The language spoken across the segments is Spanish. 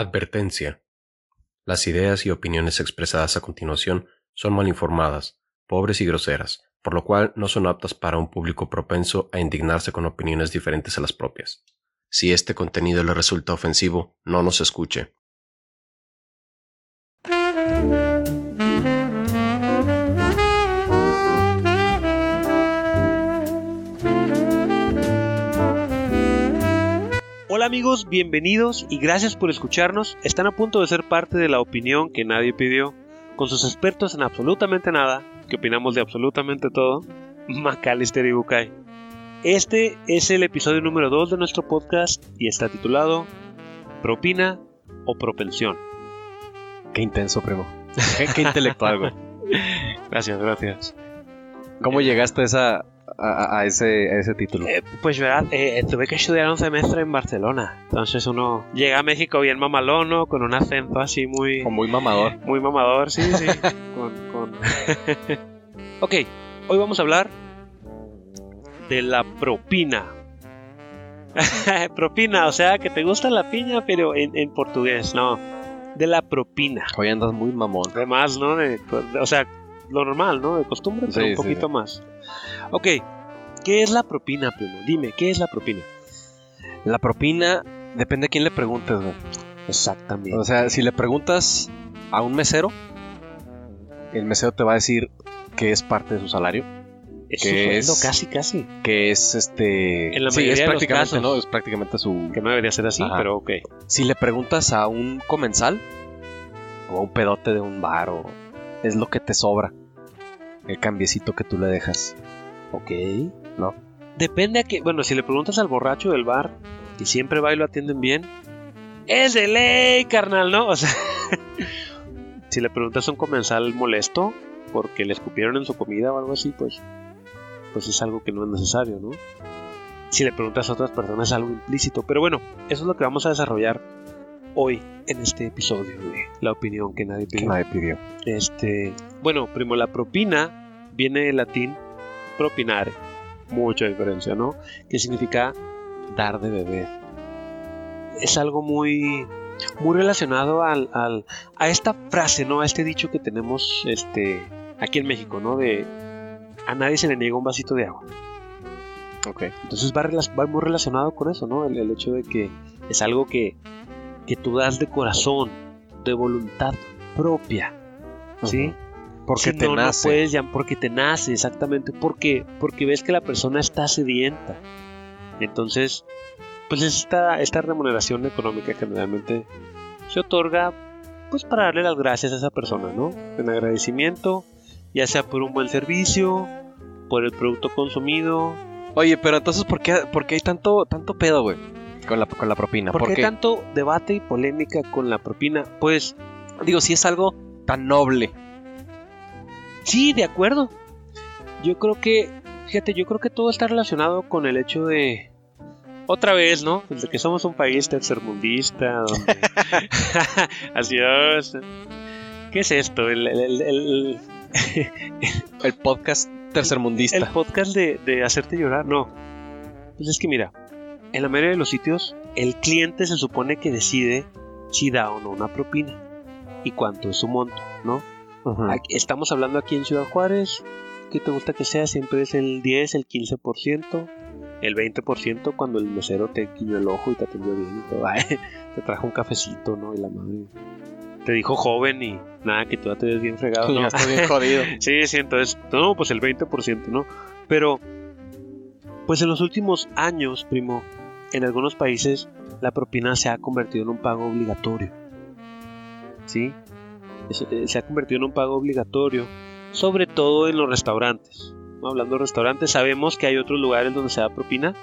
Advertencia. Las ideas y opiniones expresadas a continuación son mal informadas, pobres y groseras, por lo cual no son aptas para un público propenso a indignarse con opiniones diferentes a las propias. Si este contenido le resulta ofensivo, no nos escuche. Amigos, bienvenidos y gracias por escucharnos. Están a punto de ser parte de la opinión que nadie pidió, con sus expertos en absolutamente nada, que opinamos de absolutamente todo, Macalister y Bukai. Este es el episodio número 2 de nuestro podcast y está titulado Propina o Propensión. Qué intenso, primo. Qué, intelectual, güey. Gracias, gracias. ¿Cómo llegaste a esa, a, ese, a ese título? Eh, pues verdad, eh, tuve que estudiar un semestre en Barcelona. Entonces uno llega a México bien mamalón, ¿no? Con un acento así muy... O muy mamador. Muy mamador, sí, sí. con, con... ok, hoy vamos a hablar de la propina. propina, o sea, que te gusta la piña, pero en, en portugués, no. De la propina. Hoy andas muy mamón. Además, ¿no? De- o sea, lo normal, ¿no? De costumbre, pero Sí, un sí, poquito sí. más. Ok, ¿qué es la propina, primo? Dime, ¿qué es la propina? La propina depende a quién le preguntes, güey. Exactamente. O sea, si le preguntas a un mesero, el mesero te va a decir que es parte de su salario, es que su sueldo, es- casi, casi. que es este... En la sí, es de los prácticamente, casos. ¿no? Es prácticamente su... Que no debería ser así, Ajá. pero ok. Si le preguntas a un comensal o a un pedote de un bar o es lo que te sobra, el cambiecito que tú le dejas. Ok. ¿No? Depende a que, bueno, si le preguntas al borracho del bar, que siempre va y lo atienden bien, es de ley, carnal, ¿no? O sea, si le preguntas a un comensal molesto porque le escupieron en su comida o algo así, pues, pues es algo que no es necesario, ¿no? Si le preguntas a otras personas es algo implícito, pero bueno, eso es lo que vamos a desarrollar hoy en este episodio de la opinión que nadie Que pidió. nadie pidió. Este, bueno, primo, la propina viene del latín propinare. Mucha diferencia, ¿no? Que significa dar de beber. Es algo muy, muy relacionado al, al- a esta frase, ¿no? A este dicho que tenemos este, aquí en México, ¿no? De a nadie se le niega un vasito de agua. Ok. Entonces va muy relacionado con eso, ¿no? El, el hecho de que es algo que, que tú das de corazón, de voluntad propia, ¿sí? Porque Si te no, no nace. puedes llam- porque te nace, exactamente. Porque, porque ves que la persona está sedienta. Entonces, pues esta, esta remuneración económica generalmente se otorga pues para darle las gracias a esa persona, ¿no? En agradecimiento, ya sea por un buen servicio, por el producto consumido. Oye, pero entonces, ¿por qué, por qué hay tanto, tanto pedo, güey? Con la, con la propina. ¿Por qué tanto debate y polémica con la propina? Pues digo, si es algo tan noble. Sí, de acuerdo. Yo creo que, fíjate, yo creo que todo está relacionado con el hecho de, otra vez, ¿no? Pues de que somos un país tercermundista, donde... Es. ¿Qué es esto? El, el- el- el- El podcast tercermundista. el podcast de, de hacerte llorar, no. Pues es que mira, en la mayoría de los sitios, el cliente se supone que decide si da o no una propina y cuánto es su monto, ¿no? Estamos hablando aquí en Ciudad Juárez. ¿Qué te gusta que sea? Siempre es el 10, el 15%, el 20% cuando el mesero te guiñó el ojo y te atendió bien y todo. Ay, te trajo un cafecito, ¿no? Y la madre te dijo joven y nada, que tú ya te ves bien fregado. ¿no? Ya estoy bien jodido. Sí, sí, entonces, no, pues el 20%, ¿no? Pero, pues en los últimos años, primo, en algunos países la propina se ha convertido en un pago obligatorio. ¿Sí? Eh, Se ha convertido en un pago obligatorio, sobre todo en los restaurantes. Hablando de restaurantes, sabemos que hay otros lugares donde se da propina.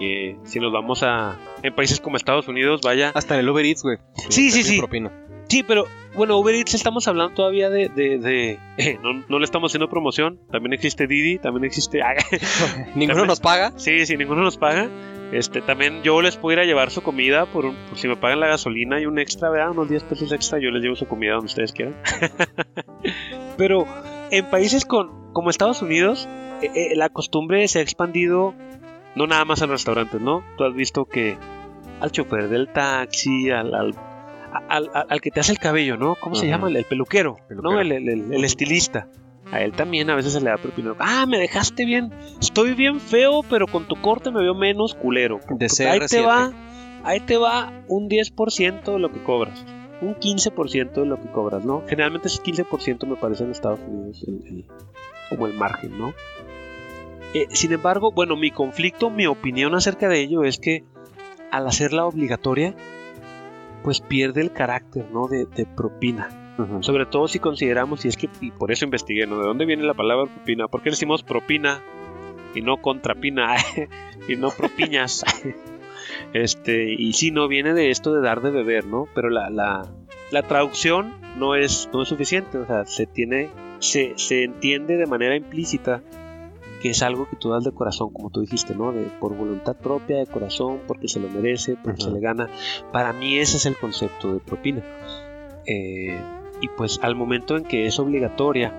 Eh, si nos vamos a. En países como Estados Unidos, vaya. Hasta en el Uber Eats, güey. Sí, sí, sí. propina. Sí, pero bueno, Uber Eats estamos hablando todavía de... de- de- eh, no, no le estamos haciendo promoción. También existe Didi, también existe... Ninguno También- nos paga. sí, sí, ninguno nos paga. Este, también yo les puedo ir a llevar su comida por, un- por si me pagan la gasolina y un extra, ¿verdad? Unos 10 pesos extra, yo les llevo su comida donde ustedes quieran. pero en países con, como Estados Unidos, eh, eh, la costumbre se ha expandido no nada más en restaurantes, ¿no? Tú has visto que al chofer del taxi, al, al, al, al- al que te hace el cabello, ¿no? ¿Cómo se llama? El, el peluquero, Peluquero. ¿no? El- el estilista. A él también a veces se le da propina. Ah, me dejaste bien. Estoy bien feo, pero con tu corte me veo menos culero. De ahí te CR7. va, ahí te va un 10% de lo que cobras. Un 15% de lo que cobras, ¿no? Generalmente ese 15% me parece en Estados Unidos el- el- como el margen, ¿no? Eh, sin embargo, bueno, mi conflicto, mi opinión acerca de ello es que al hacerla obligatoria, pues pierde el carácter, ¿no? De, de propina. Sobre todo si consideramos, y es que, y por eso investigué, ¿no? ¿De dónde viene la palabra propina? ¿Por qué decimos propina y no contrapina y no propiñas? este, y sí, no, viene de esto de dar de beber, ¿no? Pero la, la, la traducción no es, no es suficiente, o sea, se tiene, se, se entiende de manera implícita que es algo que tú das de corazón, como tú dijiste, ¿no? De, por voluntad propia, de corazón, porque se lo merece, porque se le gana. Para mí ese es el concepto de propina. Eh, y pues al momento en que es obligatoria,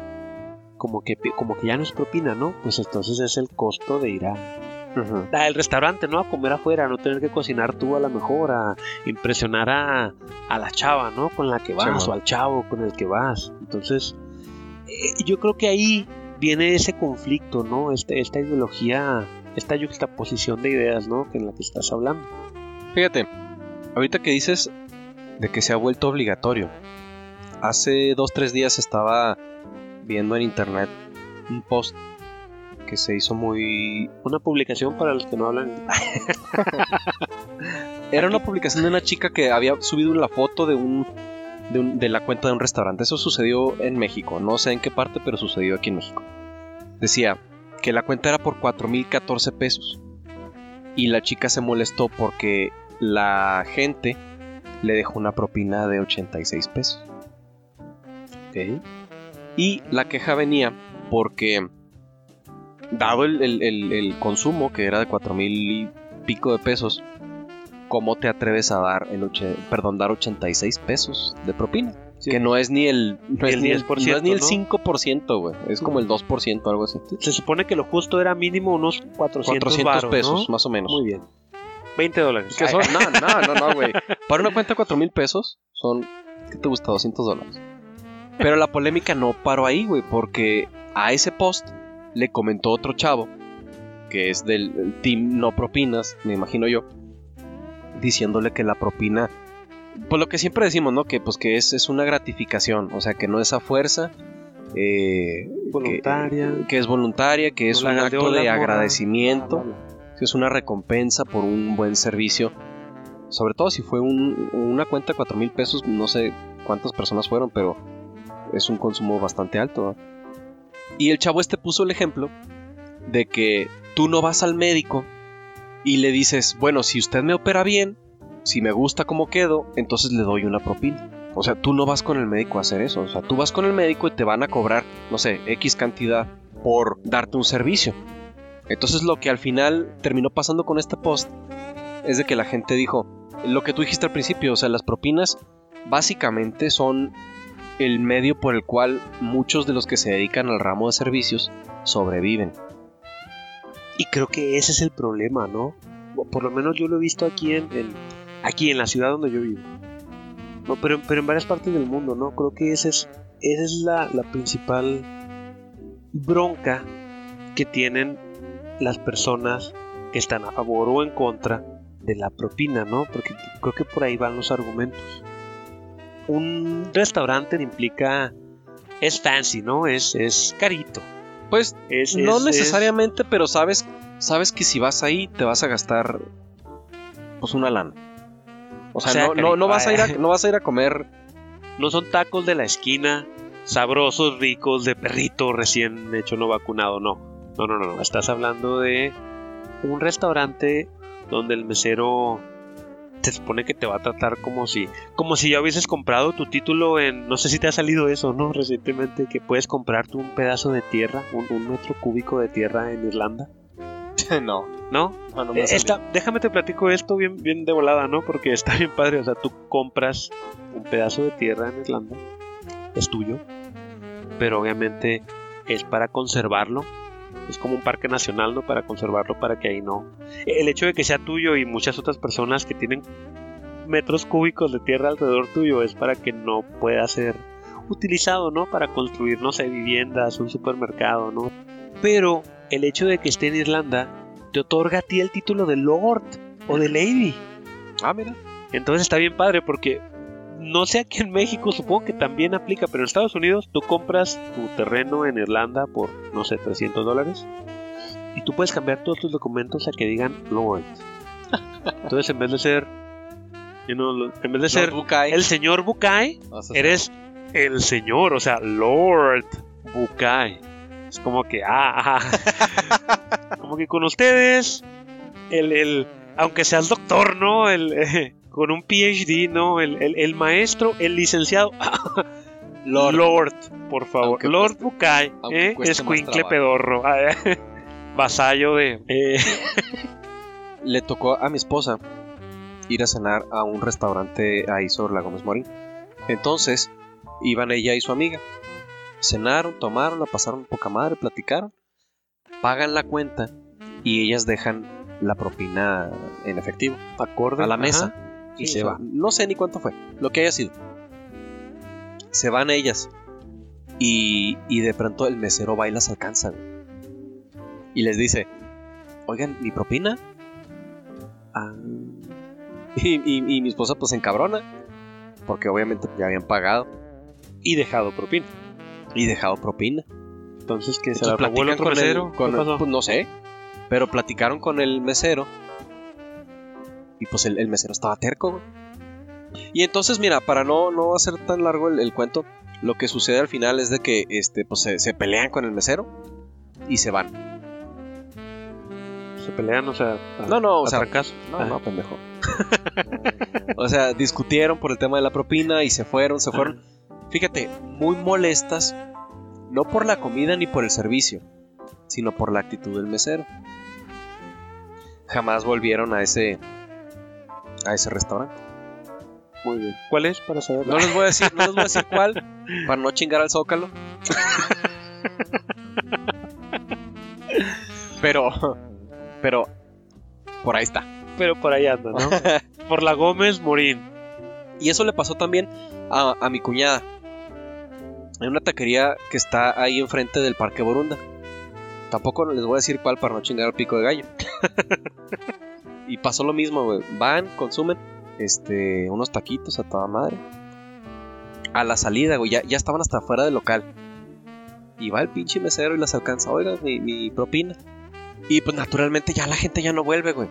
como que, como que ya no es propina, ¿no? Pues entonces es el costo de ir a, Ujú. al restaurante, ¿no? A comer afuera, no tener que cocinar tú a lo mejor, a impresionar a, a la chava, ¿no? Con la que vas, Sí, o al chavo con el que vas. Entonces, eh, yo creo que ahí viene ese conflicto, ¿no? Este, esta ideología, esta juxtaposición de ideas, ¿no? Que en la que estás hablando. Fíjate, ahorita que dices de que se ha vuelto obligatorio. Hace dos, tres días estaba viendo en internet un post que se hizo muy... Una publicación para los que no hablan. Era una publicación de una chica que había subido la foto de un... De, un- de la cuenta de un restaurante. Eso sucedió en México. No sé en qué parte, pero sucedió aquí en México. Decía que la cuenta era por 4.014 pesos. Y la chica se molestó porque la gente le dejó una propina de 86 pesos. Ok. Y la queja venía porque, dado el, el- el- el consumo, que era de 4 mil y pico de pesos, ¿cómo te atreves a dar, el oche- perdón, dar 86 pesos de propina? Que no es ni el, no es El ni el, 10%, no es ni el ¿no? 5%, güey. Es como el 2%, algo así. Se supone que lo justo era mínimo unos 400, 400 varos, pesos, ¿no? más o menos. Muy bien. 20 dólares. Que son, no, no, no, no, güey. Para una cuenta de 4 mil pesos son, ¿qué te gusta? 200 dólares. Pero la polémica no paró ahí, güey, porque a ese post le comentó otro chavo, que es del team no propinas, me imagino yo, diciéndole que la propina, pues lo que siempre decimos, ¿no? Que pues que es, es una gratificación, o sea, que no es a fuerza, eh, Voluntaria. que, que es voluntaria, que es No un acto de agradecimiento bla. si es una recompensa por un buen servicio. Sobre todo si fue un- una cuenta de 4 mil pesos, no sé cuántas personas fueron, pero es un consumo bastante alto. Y el chavo este puso el ejemplo de que tú no vas al médico y le dices, bueno, si usted me opera bien, si me gusta cómo quedo, entonces le doy una propina. O sea, tú no vas con el médico a hacer eso. O sea, tú vas con el médico y te van a cobrar, no sé, X cantidad por darte un servicio. Entonces lo que al final terminó pasando con este post es de que la gente dijo, lo que tú dijiste al principio, o sea, las propinas básicamente son el medio por el cual muchos de los que se dedican al ramo de servicios sobreviven. Y creo que ese es el problema, ¿no? Por lo menos yo lo he visto aquí en, aquí en la ciudad donde yo vivo. No, pero, pero en varias partes del mundo, ¿no? Creo que esa es, esa es la, la principal bronca que tienen las personas que están a favor o en contra de la propina, ¿no? Porque creo que por ahí van los argumentos. Un restaurante implica es fancy, ¿no? Es, es carito. Pues Es, no es- necesariamente, pero sabes, sabes que si vas ahí te vas a gastar pues una lana. O sea, O sea, no, no, vas a ir a, no vas a ir a comer no son tacos de la esquina, sabrosos, ricos, de perrito recién hecho no vacunado, no. No, no, no, no. Estás hablando de un restaurante donde el mesero se supone que te va a tratar como si como si ya hubieses comprado tu título en no sé si te ha salido eso no recientemente que puedes comprarte un pedazo de tierra un, un metro cúbico de tierra en Irlanda no, no no, no me Eh, déjame te platico esto bien, bien de volada, ¿no? Porque está bien padre. O sea, tú compras un pedazo de tierra en Irlanda, es tuyo, pero obviamente es para conservarlo. Es como un parque nacional, ¿no? Para conservarlo, para que ahí no. El hecho de que sea tuyo y muchas otras personas que tienen metros cúbicos de tierra alrededor tuyo es para que no pueda ser utilizado, ¿no? Para construir, no sé, viviendas, un supermercado, ¿no? Pero el hecho de que esté en Irlanda te otorga a ti el título de Lord o de Lady. Ah, mira. Entonces está bien padre porque no sé aquí en México, supongo que también aplica, pero en Estados Unidos tú compras tu terreno en Irlanda por, no sé, 300 dólares y tú puedes cambiar todos tus documentos a que digan Lord. Entonces en vez de ser, you know, en vez de ser el señor Bukai, eres el señor, o sea, Lord Bukai. Es como que, ah, ah. como que con ustedes, el, el, aunque seas doctor, ¿no? El, eh, con un PhD, ¿no? El, el, el maestro, el licenciado. Lord. Lord, por favor. Aunque Lord cueste- Bukai, ¿eh? Escuincle pedorro. ah, eh, Vasallo de. eh, Le tocó a mi esposa ir a cenar a un restaurante ahí sobre la Gómez Morín. Entonces, iban ella y su amiga. Cenaron, tomaron, la pasaron poca madre, platicaron, pagan la cuenta y ellas dejan la propina en efectivo acorde a la ajá. Y Sí, se va. No sé ni cuánto fue, lo que haya sido. Se van ellas y, y de pronto el mesero va y las alcanza güey. y les dice, oigan, ¿mi propina? Ah. Y, y- y mi esposa pues se encabrona porque obviamente ya habían pagado Y dejado propina. y dejado propina. Entonces, que se la el otro con mesero. el, con ¿Qué el- pasó? pues no sé, pero platicaron con el mesero y pues el, el mesero estaba terco. güey. Y entonces mira, para no, no hacer tan largo el, el cuento, lo que sucede al final es de que este, pues se, se pelean con el mesero y se van. Se pelean, o sea. a- No, no, o sea, no, Ah. no, pendejo. o sea, discutieron por el tema de la propina y se fueron, se fueron. Fíjate, muy molestas, no por la comida ni por el servicio, sino por la actitud del mesero. Jamás volvieron a ese a ese restaurante. Muy bien. ¿Cuál es para saber? No les voy a decir, no les voy a decir cuál, para no chingar al zócalo. Pero, pero, por ahí está. Pero por ahí anda, ¿no? por la Gómez Morín. Y eso le pasó también a, a mi cuñada. En una taquería que está ahí enfrente del Parque Borunda. Tampoco les voy a decir cuál para no chingar al pico de gallo. Y pasó lo mismo, güey. Van, consumen este, unos taquitos a toda madre. A la salida, güey, ya, ya estaban hasta afuera del local. Y va el pinche mesero y las alcanza. Oiga, mi, mi propina. Y pues naturalmente ya la gente ya no vuelve, güey.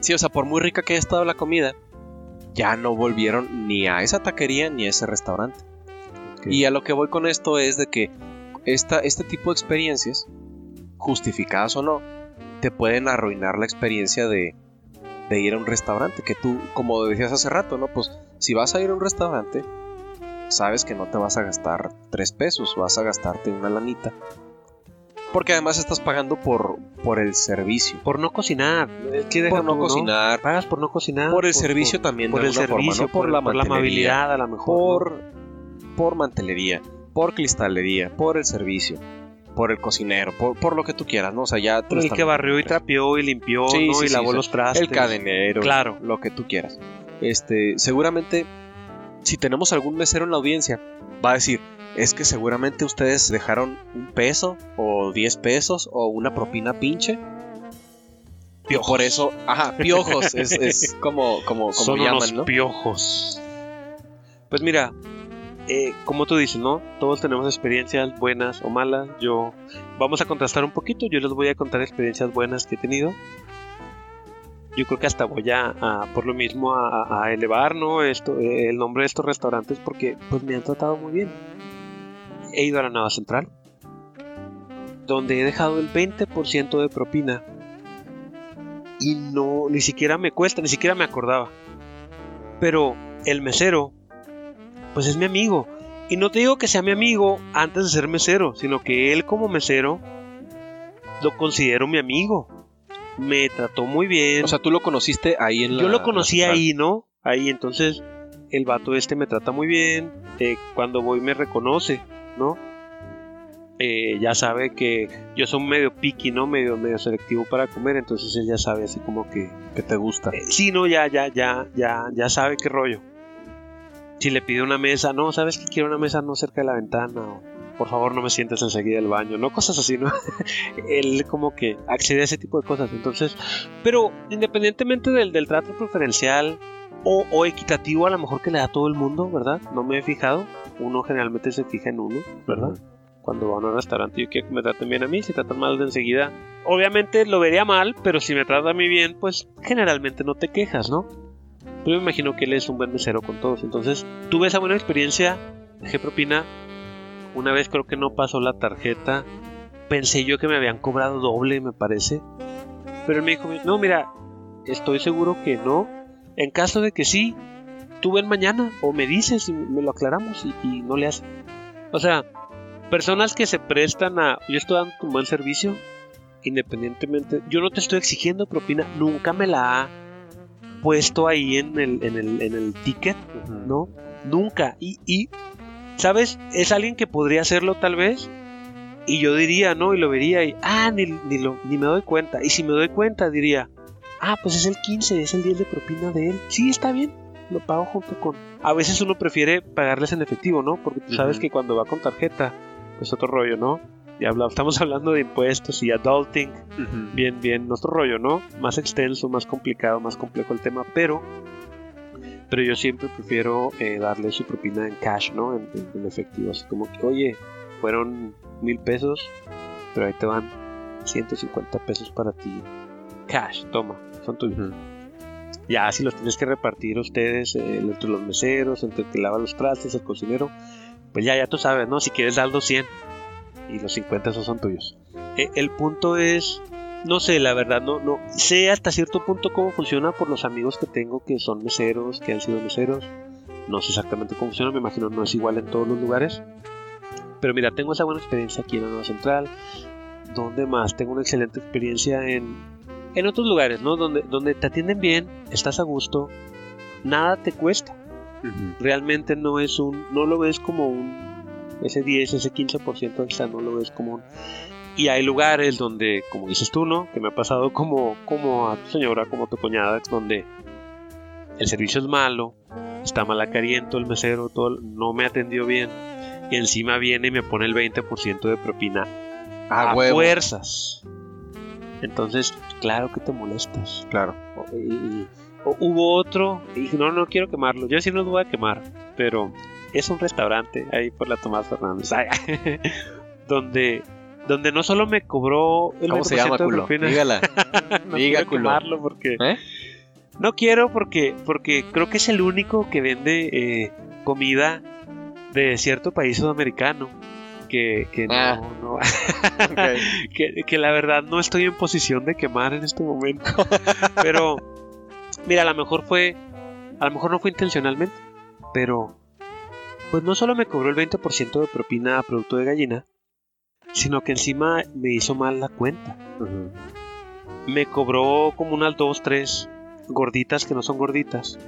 Sí, o sea, por muy rica que haya estado la comida, ya no volvieron ni a esa taquería ni a ese restaurante. Y a lo que voy con esto es de que esta, este tipo de experiencias, justificadas o no, te pueden arruinar la experiencia de, de ir a un restaurante. Que tú, como decías hace rato, ¿no? Pues si vas a ir a un restaurante, sabes que no te vas a gastar tres pesos, vas a gastarte una lanita. Porque además estás pagando por, por el servicio. Por no cocinar. Deja Por no cocinar, Pagas por no cocinar. por el servicio también Por de el alguna forma, servicio, ¿no? por, la por la mantelería, amabilidad, a lo mejor. ¿no? por, por mantelería, por cristalería, por el servicio, por el cocinero, por, por lo que tú quieras, ¿no? O sea, ya tú Por el que barrió y trapeó y limpió, Sí, ¿no? sí, y sí, lavó los trastes. el cadenero, Claro. lo que tú quieras. Este, seguramente, si tenemos algún mesero en la audiencia, va a decir, es que seguramente ustedes dejaron un peso, o 10 pesos, o una propina pinche. Piojos. por eso, ajá, piojos, es, es como, como, como Son llaman, unos ¿no? piojos. Pues mira, eh, como tú dices, ¿no? Todos tenemos experiencias buenas o malas. Yo vamos a contrastar un poquito. Yo les voy a contar experiencias buenas que he tenido. Yo creo que hasta voy a, por lo mismo a elevar, ¿no? Esto, eh, el nombre de estos restaurantes porque pues me han tratado muy bien. He ido a la Nava Central, donde he dejado el 20% de propina y no, ni siquiera me cuesta, ni siquiera me acordaba. Pero el mesero, pues es mi amigo. Y no te digo que sea mi amigo antes de ser mesero, sino que él como mesero lo considero mi amigo. Me trató muy bien. O sea, tú lo conociste ahí en la Yo lo conocí ahí, ¿no? Ahí, entonces, el vato este me trata muy bien. eh, cuando voy me reconoce, ¿no? eh, ya sabe que yo soy medio picky, ¿no? Medio, medio selectivo para comer, entonces él ya sabe así como que... Que te gusta. Eh, sí, no, ya, ya, ya, ya, ya sabe qué rollo. Si le pide una mesa, no, ¿sabes que quiero una mesa no cerca de la ventana? Por favor no me sientes enseguida del baño, ¿no? Cosas así, ¿no? él como que accede a ese tipo de cosas, entonces... Pero independientemente del, trato preferencial o, o equitativo a lo mejor que le da todo el mundo, ¿verdad? No me he fijado. Uno generalmente se fija en uno, ¿verdad? cuando van a un restaurante yo quiero que me traten bien a mí, si tratan mal de enseguida, obviamente lo vería mal, pero si me trata a mí bien, pues generalmente no te quejas, ¿no? Pero me imagino que él es un buen mesero con todos, entonces tuve esa buena experiencia, dejé propina, una vez creo que no pasó la tarjeta, pensé yo que me habían cobrado doble, me parece, pero él me dijo, no, mira, estoy seguro que no, en caso de que sí, tú ven mañana o me dices y me lo aclaramos y, y no le hace. O sea, personas que se prestan a. Yo estoy dando un buen servicio, independientemente. Yo no te estoy exigiendo propina, nunca me la ha puesto ahí en el, en el, en el ticket, ¿no? Nunca. Y, y, ¿sabes? Es alguien que podría hacerlo tal vez. Y yo diría, ¿no? Y lo vería y, ah, ni, ni, lo, ni me doy cuenta. Y si me doy cuenta, diría, ah, pues es el 15, es el 10 de propina de él. Sí, está bien, lo pago junto con... A veces uno prefiere pagarles en efectivo, ¿no? Porque tú sabes que cuando va con tarjeta, es otro rollo, ¿no? Estamos hablando de impuestos y adulting, bien, bien, nuestro rollo, ¿no? Más extenso, más complicado, más complejo el tema, pero, pero yo siempre prefiero eh, darle su propina en cash, ¿no? En, en, efectivo, así como que, oye, fueron mil pesos, pero ahí te van 150 pesos para ti, cash, toma, son tuyos. Ya, si los tienes que repartir ustedes eh, entre los meseros, entre el que lava los trastes, el cocinero, pues ya, ya tú sabes, ¿no? Si quieres dar los 100 y los 50 esos son tuyos. Eh, el punto es, no sé, la verdad, no, no sé hasta cierto punto cómo funciona por los amigos que tengo que son meseros, que han sido meseros. No sé exactamente cómo funciona, me imagino no es igual en todos los lugares. Pero mira, tengo esa buena experiencia aquí en la Nueva Central. ¿Dónde más? Tengo una excelente experiencia en, en otros lugares, ¿no? Donde, donde te atienden bien, estás a gusto, nada te cuesta. Realmente no es un, no lo ves como un, ese 10, ese 15% extra no lo ves como un... Y hay lugares donde, como dices tú, ¿no? Que me ha pasado como, como a tu señora, como a tu cuñada, donde el servicio es malo, está mal acariento el mesero, todo, no me atendió bien. Y encima viene y me pone el 20% de propina a, fuerzas. Entonces, claro que te molestas. Claro. Y, hubo otro, y no, no quiero quemarlo. Yo sí no lo voy a quemar, pero es un restaurante ahí por la Tomás Fernández, donde donde no solo me cobró el ¿Cómo se llama, culo? Dígala. no Diga, porque ¿Eh? no quiero porque porque creo que es el único que vende eh, comida de cierto país sudamericano que, que no, ah. que, que la verdad no estoy en posición de quemar en este momento pero Mira, a lo mejor fue. A lo mejor no fue intencionalmente. Pero. Pues no solo me cobró el 20% de propina a producto de gallina. Sino que encima me hizo mal la cuenta. Me cobró como unas 2, 3 gorditas que no son gorditas.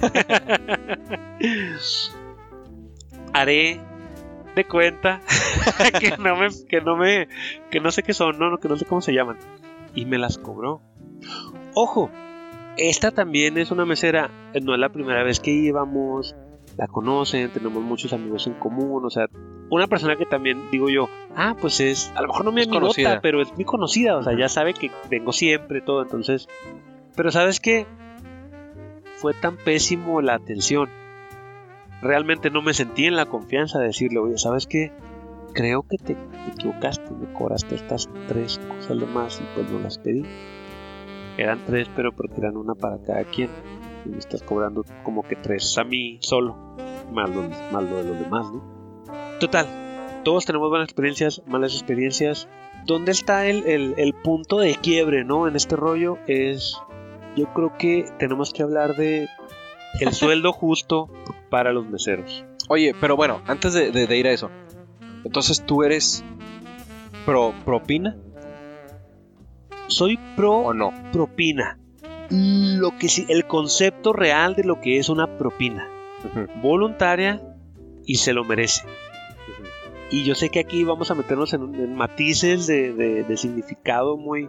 Haré de cuenta que no me que no me que no sé qué son, no, que no sé cómo se llaman y me las cobró. Ojo, esta también es una mesera, no es la primera vez que íbamos, la conocen, tenemos muchos amigos en común, o sea, una persona que también digo yo, ah, pues es, a lo mejor no me amigota, pero es muy conocida, o sea, ya sabe que vengo siempre, todo, entonces, pero sabes qué, fue tan pésimo la atención, realmente no me sentí en la confianza de decirle, oye, ¿sabes qué? Creo que te, te equivocaste, me cobraste estas tres cosas de más y pues no las pedí. Eran tres, pero porque eran una para cada quien. Y me estás cobrando como que tres a mí solo, más lo, de los demás, ¿no? Total, todos tenemos buenas experiencias, malas experiencias. ¿Dónde está el, el, punto de quiebre, no? En este rollo es, yo creo que tenemos que hablar de el sueldo justo para los meseros. Oye, pero bueno, antes de, de ir a eso, entonces tú eres pro propina soy pro o no propina. Lo que sí, el concepto real de lo que es una propina. Voluntaria y se lo merece. Y yo sé que aquí vamos a meternos en, matices de, de, significado muy...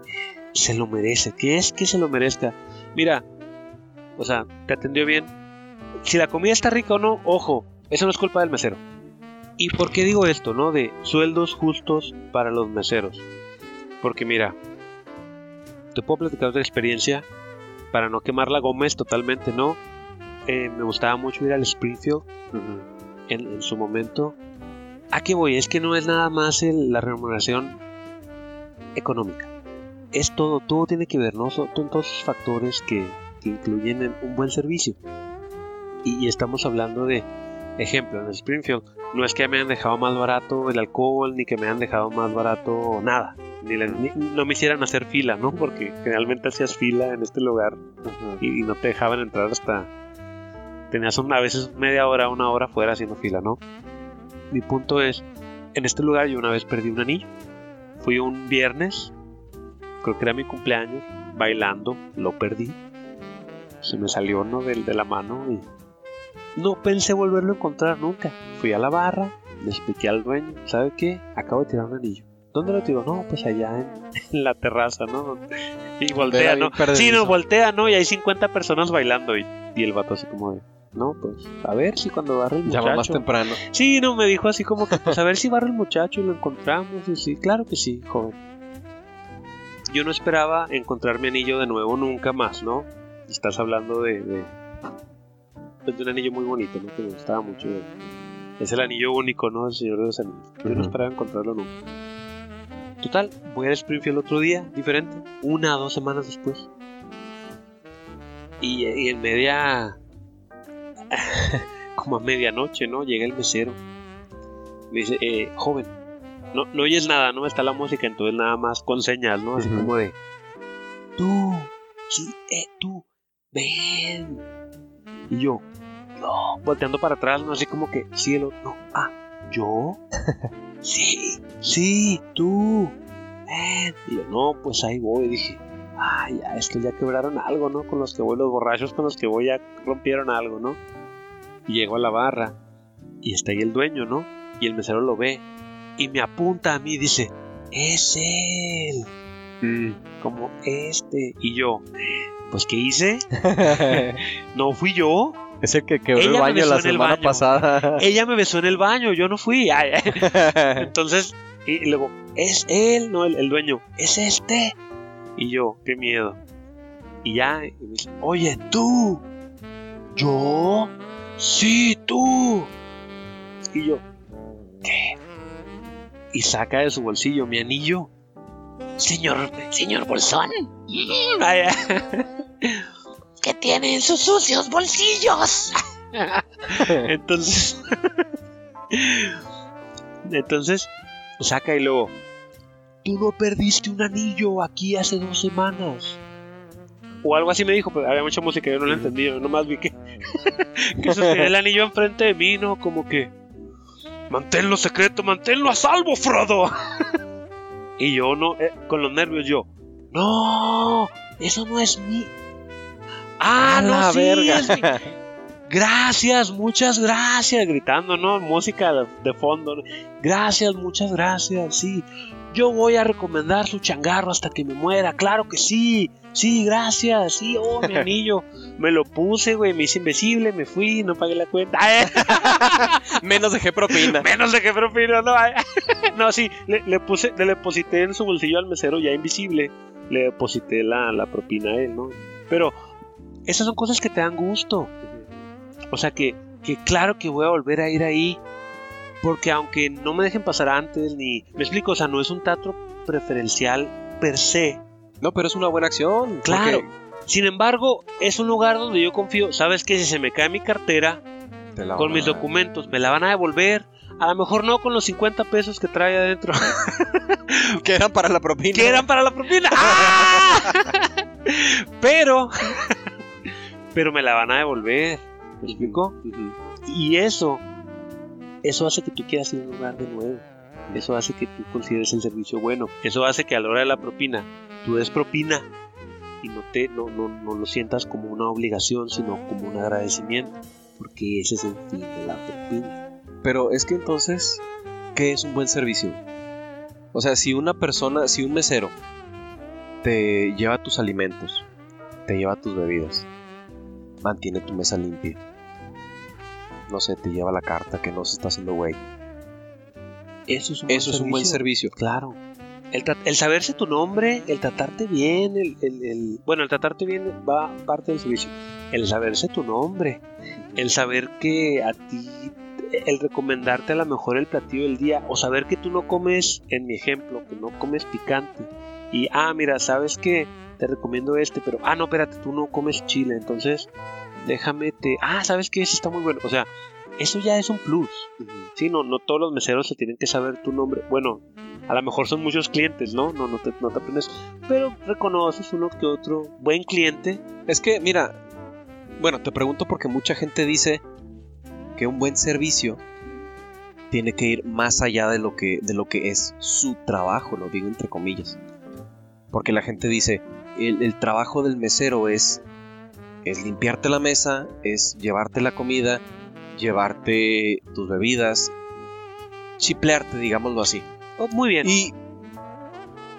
Se lo merece. ¿Qué es que se lo merezca? Mira, o sea, te atendió bien. Si la comida está rica o no, ojo, eso no es culpa del mesero. ¿Y por qué digo esto, no? De sueldos justos para los meseros. Porque mira, te puedo platicar de experiencia para no quemar la Gómez totalmente, ¿no? Eh, me gustaba mucho ir al Springfield en, su momento. ¿A qué voy? Es que no es nada más la remuneración económica. Es todo, todo tiene que ver, ¿no? Son, todos esos factores que, incluyen un buen servicio. Y, estamos hablando de, ejemplo, en el Springfield, no es que me hayan dejado más barato el alcohol, ni que me hayan dejado más barato nada. Ni, no me hicieran hacer fila, ¿no? Porque generalmente hacías fila en este lugar y, no te dejaban entrar hasta... Tenías una, a veces media hora, una hora fuera haciendo fila, ¿no? Mi punto es, en este lugar yo una vez perdí un anillo. Fui un viernes, creo que era mi cumpleaños, bailando, lo perdí. Se me salió ¿no? de, de la mano y no pensé volverlo a encontrar nunca. Fui a la barra, le expliqué al dueño, ¿sabe qué? Acabo de tirar un anillo. ¿Dónde lo tiro? No, pues allá en, la terraza, ¿no? Y voltea, ¿no? Sí, no, voltea, ¿no? Y hay 50 personas bailando y, y el vato así como de... No, pues a ver si cuando barre el muchacho. Llama más temprano. Sí, no, me dijo así como que, pues a ver si barre el muchacho y lo encontramos. Y sí, claro que sí, joven. Yo no esperaba encontrar mi anillo de nuevo nunca más, ¿no? Estás hablando de, de, pues, de un anillo muy bonito, ¿no? Que me gustaba mucho. Es el anillo único, ¿no? El Señor de los Anillos. Yo no esperaba encontrarlo nunca. Total, voy a Springfield otro día, diferente, una o dos semanas después. Y, en media. como a medianoche, ¿no? Llega el mesero. Me dice, eh, joven, no, no oyes nada, no está la música, entonces nada más con señas, ¿no? Así como de. Tú, sí, eh, tú, ven. Y yo, no, volteando para atrás, no así como que, cielo, no, ah, yo. sí, sí, tú. Ven. Y yo, no, pues ahí voy. Dije, ay, ya, esto ya quebraron algo, ¿no? Con los que voy, los borrachos con los que voy ya rompieron algo, ¿no? Y llego a la barra y está ahí el dueño, ¿no? Y el mesero lo ve y me apunta a mí y dice, es él. Mm. Como este. Y yo, pues ¿qué hice? no fui yo. Es el que quebró el baño la semana pasada. Ella me besó en el baño, yo no fui. Entonces, y luego, es él, no el, dueño, es este. Y yo, qué miedo. Y ya, y me dice, oye, tú, yo, sí, tú. Y yo, ¿qué? Y saca de su bolsillo mi anillo. Señor, señor Bolsón. ¿Qué tiene en sus sucios bolsillos? entonces, entonces, saca y luego, tú no perdiste un anillo aquí hace dos semanas. O algo así me dijo, pero había mucha música, yo no la entendí, yo nomás vi que, que sostenía el anillo enfrente de mí, ¿no? Como que, manténlo secreto, manténlo a salvo, Frodo. y yo no, eh, con los nervios yo, no, eso no es mi... Ah, no, sí, verga. Gracias, muchas gracias, gritando, ¿no? Música de fondo. Gracias, muchas gracias, sí. Yo voy a recomendar su changarro hasta que me muera, claro que sí. Sí, gracias, sí, oh, mi anillo. Me lo puse, güey, me hice invisible, me fui, no pagué la cuenta. Menos dejé propina. Menos dejé propina, no. no, sí, le, puse, le deposité en su bolsillo al mesero ya invisible. Le deposité la, la propina a él, ¿no? Pero esas son cosas que te dan gusto. O sea que, que claro que voy a volver a ir ahí. Porque aunque no me dejen pasar antes, ni... Me explico, o sea, no es un teatro preferencial per se. No, pero es una buena acción. Claro. Sin embargo, es un lugar donde yo confío. Sabes que si se me cae mi cartera con mis documentos, me la van a devolver. A lo mejor no con los 50 pesos que trae adentro. que eran para la propina. Que eran para la propina. ¡Ah! pero, pero me la van a devolver. ¿Me explico? Y eso, eso hace que tú quieras ir a un lugar de nuevo. Eso hace que tú consideres el servicio bueno. Eso hace que a la hora de la propina, tú des propina y no, te, no, no, no lo sientas como una obligación, sino como un agradecimiento. Porque ese es el fin de la propina. Pero es que entonces, ¿qué es un buen servicio? O sea, si una persona, si un mesero te lleva tus alimentos, te lleva tus bebidas, mantiene tu mesa limpia, no sé, te lleva la carta que no se está haciendo güey. Eso es un, Eso es un buen servicio. Claro. El, saberse tu nombre, el tratarte bien, el, el- el- bueno, el tratarte bien va parte del servicio. El saberse tu nombre, el saber que a ti, el recomendarte a lo mejor el platillo del día, o saber que tú no comes, en mi ejemplo, que no comes picante. Y, ah, mira, sabes que te recomiendo este, pero, ah, no, espérate, tú no comes chile, entonces déjame te, ah, sabes que ese está muy bueno. O sea, eso ya es un plus. Sí, no, no todos los meseros se tienen que saber tu nombre. Bueno, a lo mejor son muchos clientes, ¿no? No, no te, no te aprendes. Pero reconoces uno que otro buen cliente. Es que, mira, bueno, te pregunto porque mucha gente dice que un buen servicio tiene que ir más allá de lo que, de lo que es su trabajo, lo digo entre comillas. Porque la gente dice, el, el trabajo del mesero es, es limpiarte la mesa, es llevarte la comida, llevarte tus bebidas, chiplearte, digámoslo así. Oh, muy bien. Y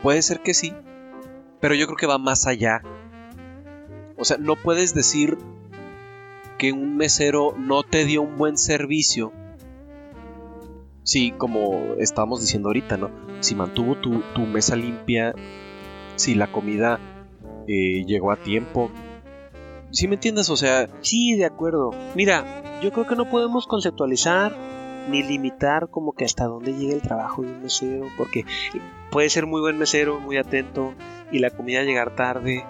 puede ser que sí, pero yo creo que va más allá. O sea, no puedes decir que un mesero no te dio un buen servicio. Sí, como estábamos diciendo ahorita, ¿no? Si mantuvo tu, tu mesa limpia, si la comida eh, llegó a tiempo. ¿Sí me entiendes? O sea, Sí, de acuerdo. Mira, yo creo que no podemos conceptualizar ni limitar como que hasta dónde llega el trabajo de un mesero, porque puede ser muy buen mesero, muy atento, y la comida llegar tarde,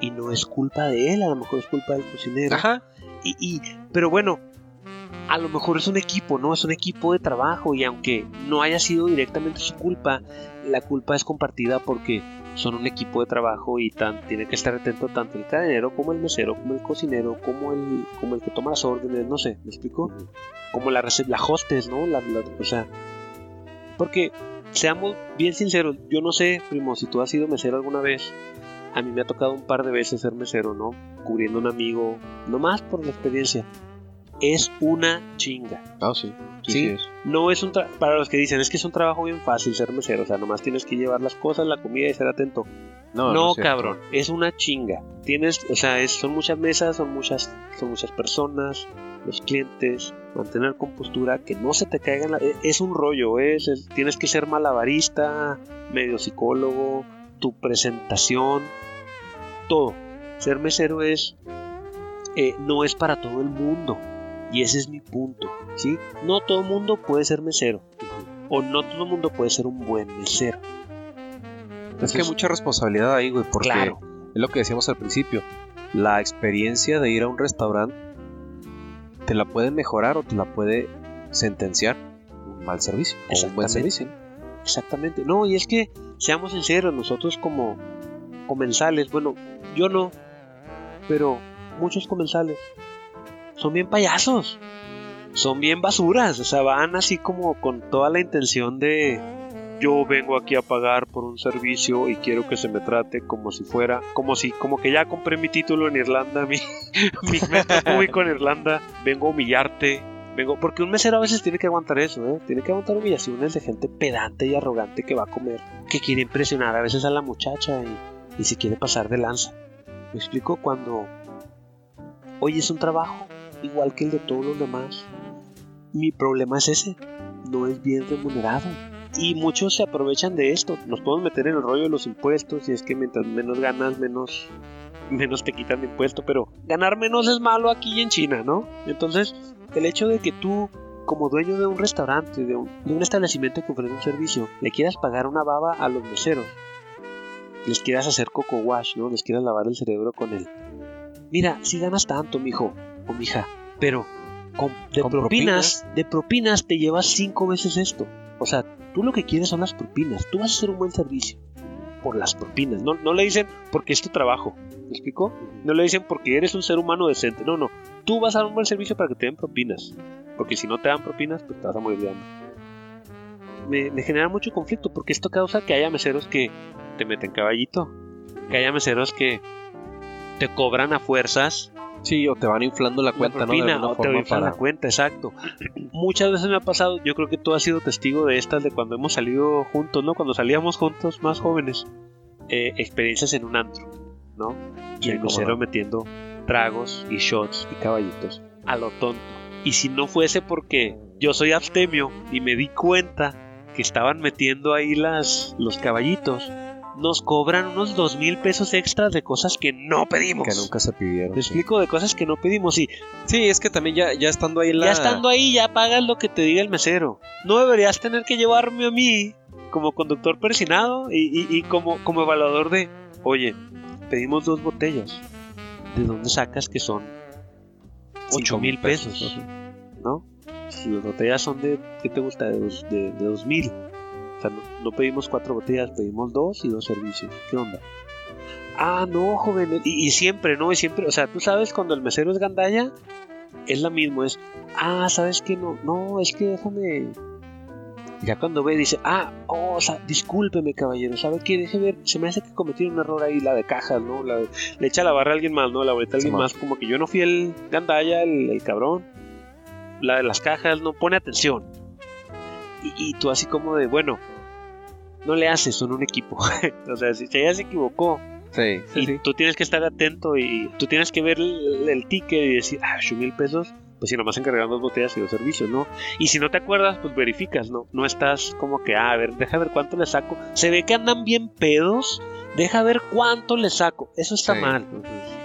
y no es culpa de él, a lo mejor es culpa del cocinero. ajá, Y, y- pero bueno, a lo mejor es un equipo, ¿no? Es un equipo de trabajo y aunque no haya sido directamente su culpa, la culpa es compartida porque son un equipo de trabajo y tan, tiene que estar atento tanto el cadenero como el mesero, como el cocinero, como el, como el que toma las órdenes, no sé, ¿me explico? Como la, la hostess, ¿no? La, la- o sea, porque seamos bien sinceros, yo no sé, primo, si tú has sido mesero alguna vez, a mí me ha tocado un par de veces ser mesero, ¿no? Cubriendo un amigo, nomás por la experiencia. Es una chinga. ah, sí, sí, Sí. sí es. No es un tra- para los que dicen, es que es un trabajo bien fácil ser mesero, o sea, nomás tienes que llevar las cosas, la comida y ser atento. No, No, no cabrón, es una chinga. Tienes, o sea, es- son muchas mesas, son muchas, son muchas personas, los clientes, mantener compostura, que no se te caigan, la- e- es un rollo, es, es- tienes que ser malabarista, medio psicólogo, tu presentación, todo. Ser mesero es, eh, no es para todo el mundo, y ese es mi punto, ¿sí? No todo mundo puede ser mesero, o no todo mundo puede ser un buen mesero. Es que hay mucha responsabilidad ahí, güey, porque Claro. es lo que decíamos al principio. La experiencia de ir a un restaurante te la puede mejorar o te la puede sentenciar un mal servicio o un buen servicio. Exactamente. No, y es que, seamos sinceros, nosotros como comensales, bueno, yo no, pero muchos comensales son bien payasos, son bien basuras, o sea, van así como con toda la intención de yo vengo aquí a pagar por un servicio y quiero que se me trate como si fuera, como si, como que ya compré mi título en Irlanda, mi, mi metro cúbico en Irlanda, vengo a humillarte, vengo, porque un mesero a veces tiene que aguantar eso, ¿eh? tiene que aguantar humillaciones de gente pedante y arrogante que va a comer, que quiere impresionar a veces a la muchacha y, y se quiere pasar de lanza. ¿Me explico? Cuando hoy es un trabajo igual que el de todos los demás. Mi problema es ese, no es bien remunerado. Y muchos se aprovechan de esto. Nos podemos meter en el rollo de los impuestos y es que mientras menos ganas, menos, menos te quitan de impuesto. Pero ganar menos es malo aquí en China, ¿no? Entonces, el hecho de que tú, como dueño de un restaurante, de un, de un establecimiento que ofrece un servicio, le quieras pagar una baba a los meseros, les quieras hacer coco wash, ¿no? Les quieras lavar el cerebro con él. Mira, si ganas tanto, mijo o mija, pero con, de Con propinas, de propinas te llevas cinco veces esto. O sea, tú lo que quieres son las propinas. Tú vas a hacer un buen servicio por las propinas. No, no le dicen porque es tu trabajo. ¿Me explico? No le dicen porque eres un ser humano decente. No, no. Tú vas a dar un buen servicio para que te den propinas. Porque si no te dan propinas, pues te vas a morir de hambre. Me, me genera mucho conflicto porque esto causa que haya meseros que te meten caballito. Que haya meseros que te cobran a fuerzas Sí, o te van inflando la cuenta, la ¿no? De o te forma inflan para- la cuenta, exacto. Muchas veces me ha pasado, yo creo que tú has sido testigo de estas, de cuando hemos salido juntos, ¿no? Cuando salíamos juntos, más jóvenes, eh, experiencias en un antro, ¿no? Y Sí, el mesero no. metiendo tragos y shots y caballitos a lo tonto. Y si no fuese porque yo soy abstemio y me di cuenta que estaban metiendo ahí las, los caballitos, nos cobran unos dos mil pesos extras de cosas que no pedimos. Que nunca se pidieron. Te sí. explico de cosas que no pedimos y Sí, es que también ya, ya estando ahí en la... ya estando ahí ya pagas lo que te diga el mesero. No deberías tener que llevarme a mí como conductor persinado y, y- y como, como evaluador de, oye, pedimos dos botellas. ¿De dónde sacas que son 8 mil pesos? ¿No? Si las botellas son de, ¿qué te gusta? De dos, de, de dos mil. Sea, no, no pedimos cuatro botellas, pedimos dos y dos servicios. ¿Qué onda? Ah, no, joven. Y, y siempre, ¿no? Y siempre, o sea, tú sabes cuando el mesero es gandalla, es la misma, es, ah, ¿sabes qué? No, no, es que déjame... Ya cuando ve, dice, ah, oh, o sea, discúlpeme, caballero, ¿sabe qué? Deje ver, se me hace que cometí un error ahí, la de cajas, ¿no? La de- le echa la barra a alguien más, ¿no? La boleta a alguien más, como que yo no fui el gandalla, el, el cabrón. La de las cajas, no pone atención. Y, y tú así como de, bueno, no le haces, son un equipo. o sea, si, ella se equivocó, Sí, sí, y sí. tú tienes que estar atento y tú tienes que ver el, el ticket y decir, ah, 8 mil pesos, pues si nomás encargaron dos botellas y dos servicios, ¿no? Y si no te acuerdas, pues verificas, ¿no? No estás como que, ah, a ver, deja ver cuánto le saco. Se ve que andan bien pedos, deja ver cuánto le saco. Eso está mal,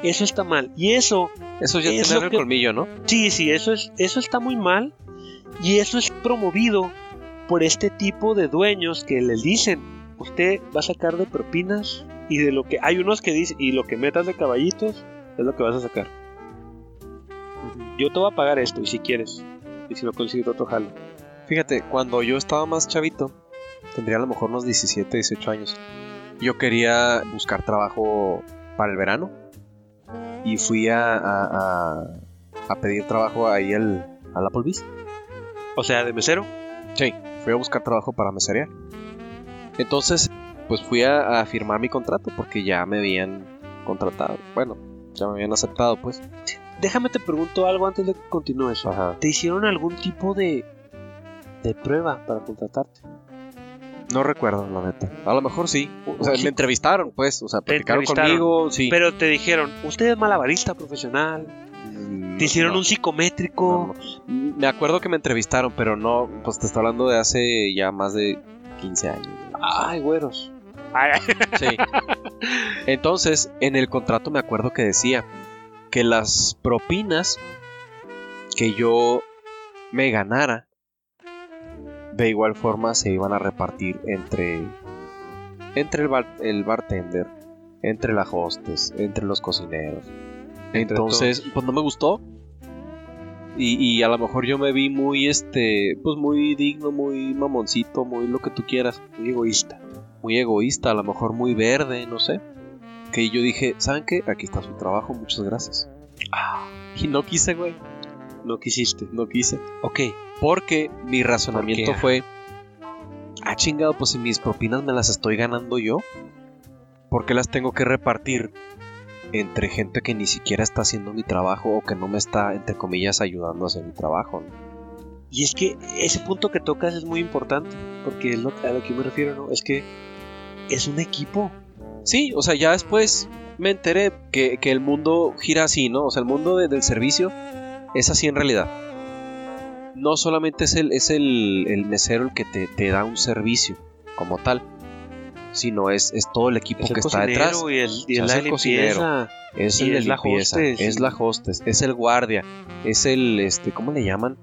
eso está mal. Y eso, Eso ya Es tener el que- colmillo, ¿no? sí, sí, eso, es, eso está muy mal. Y eso es promovido por este tipo de dueños que les dicen, usted va a sacar de propinas y de lo que hay unos que dicen, y lo que metas de caballitos es lo que vas a sacar. Yo te voy a pagar esto, y si quieres, y si no consigues otro jalo. Fíjate, cuando yo estaba más chavito, tendría a lo mejor unos 17, 18 años, yo quería buscar trabajo para el verano y fui a, a, a- a pedir trabajo ahí al, al Applebee's. O sea, de mesero, Sí, fui a buscar trabajo para meserear. Entonces, pues fui a, a firmar mi contrato porque ya me habían contratado. Bueno, ya me habían aceptado, pues. déjame te pregunto algo antes de que continúes. Ajá. ¿Te hicieron algún tipo de, de prueba para contratarte? No recuerdo, la neta. A lo mejor sí. O sea, me entrevistaron, pues. O sea, platicaron conmigo, sí. Pero te dijeron, usted es malabarista profesional, te hicieron no, un psicométrico. no. Me acuerdo que me entrevistaron, pero no, pues te estoy hablando de hace ya más de 15 años. Ay, güeros. Ay, Sí. Entonces, en el contrato me acuerdo que decía que las propinas que yo me ganara, de igual forma se iban a repartir entre, entre el, bar- el bartender, entre la hostess, entre los cocineros. Entonces, pues no me gustó. Y, y a lo mejor yo me vi muy, este, pues muy digno, muy mamoncito, muy lo que tú quieras muy egoísta. muy egoísta, a lo mejor muy verde, no sé. Que yo dije, ¿saben qué? Aquí está su trabajo, muchas gracias. Ah, y no quise, güey, No quisiste. no quise. Ok. Porque mi razonamiento fue, ah, chingado, pues si mis propinas me las estoy ganando yo, ¿por qué las tengo que repartir entre gente que ni siquiera está haciendo mi trabajo o que no me está, entre comillas, ayudando a hacer mi trabajo? ¿no? Y es que ese punto que tocas es muy importante. Porque es lo, a lo que me refiero, ¿no? Es que es un equipo. Sí, o sea, ya después me enteré que, que el mundo gira así, ¿no? O sea, el mundo de- del servicio es así en realidad. No solamente es el, es el, el mesero el que te, te da un servicio como tal, sino es, es todo el equipo Es el que está detrás. y el, y O sea, el es el cocinero. Es el de limpieza, hostess, es la hostess, es el guardia, es el, este, ¿cómo le llaman?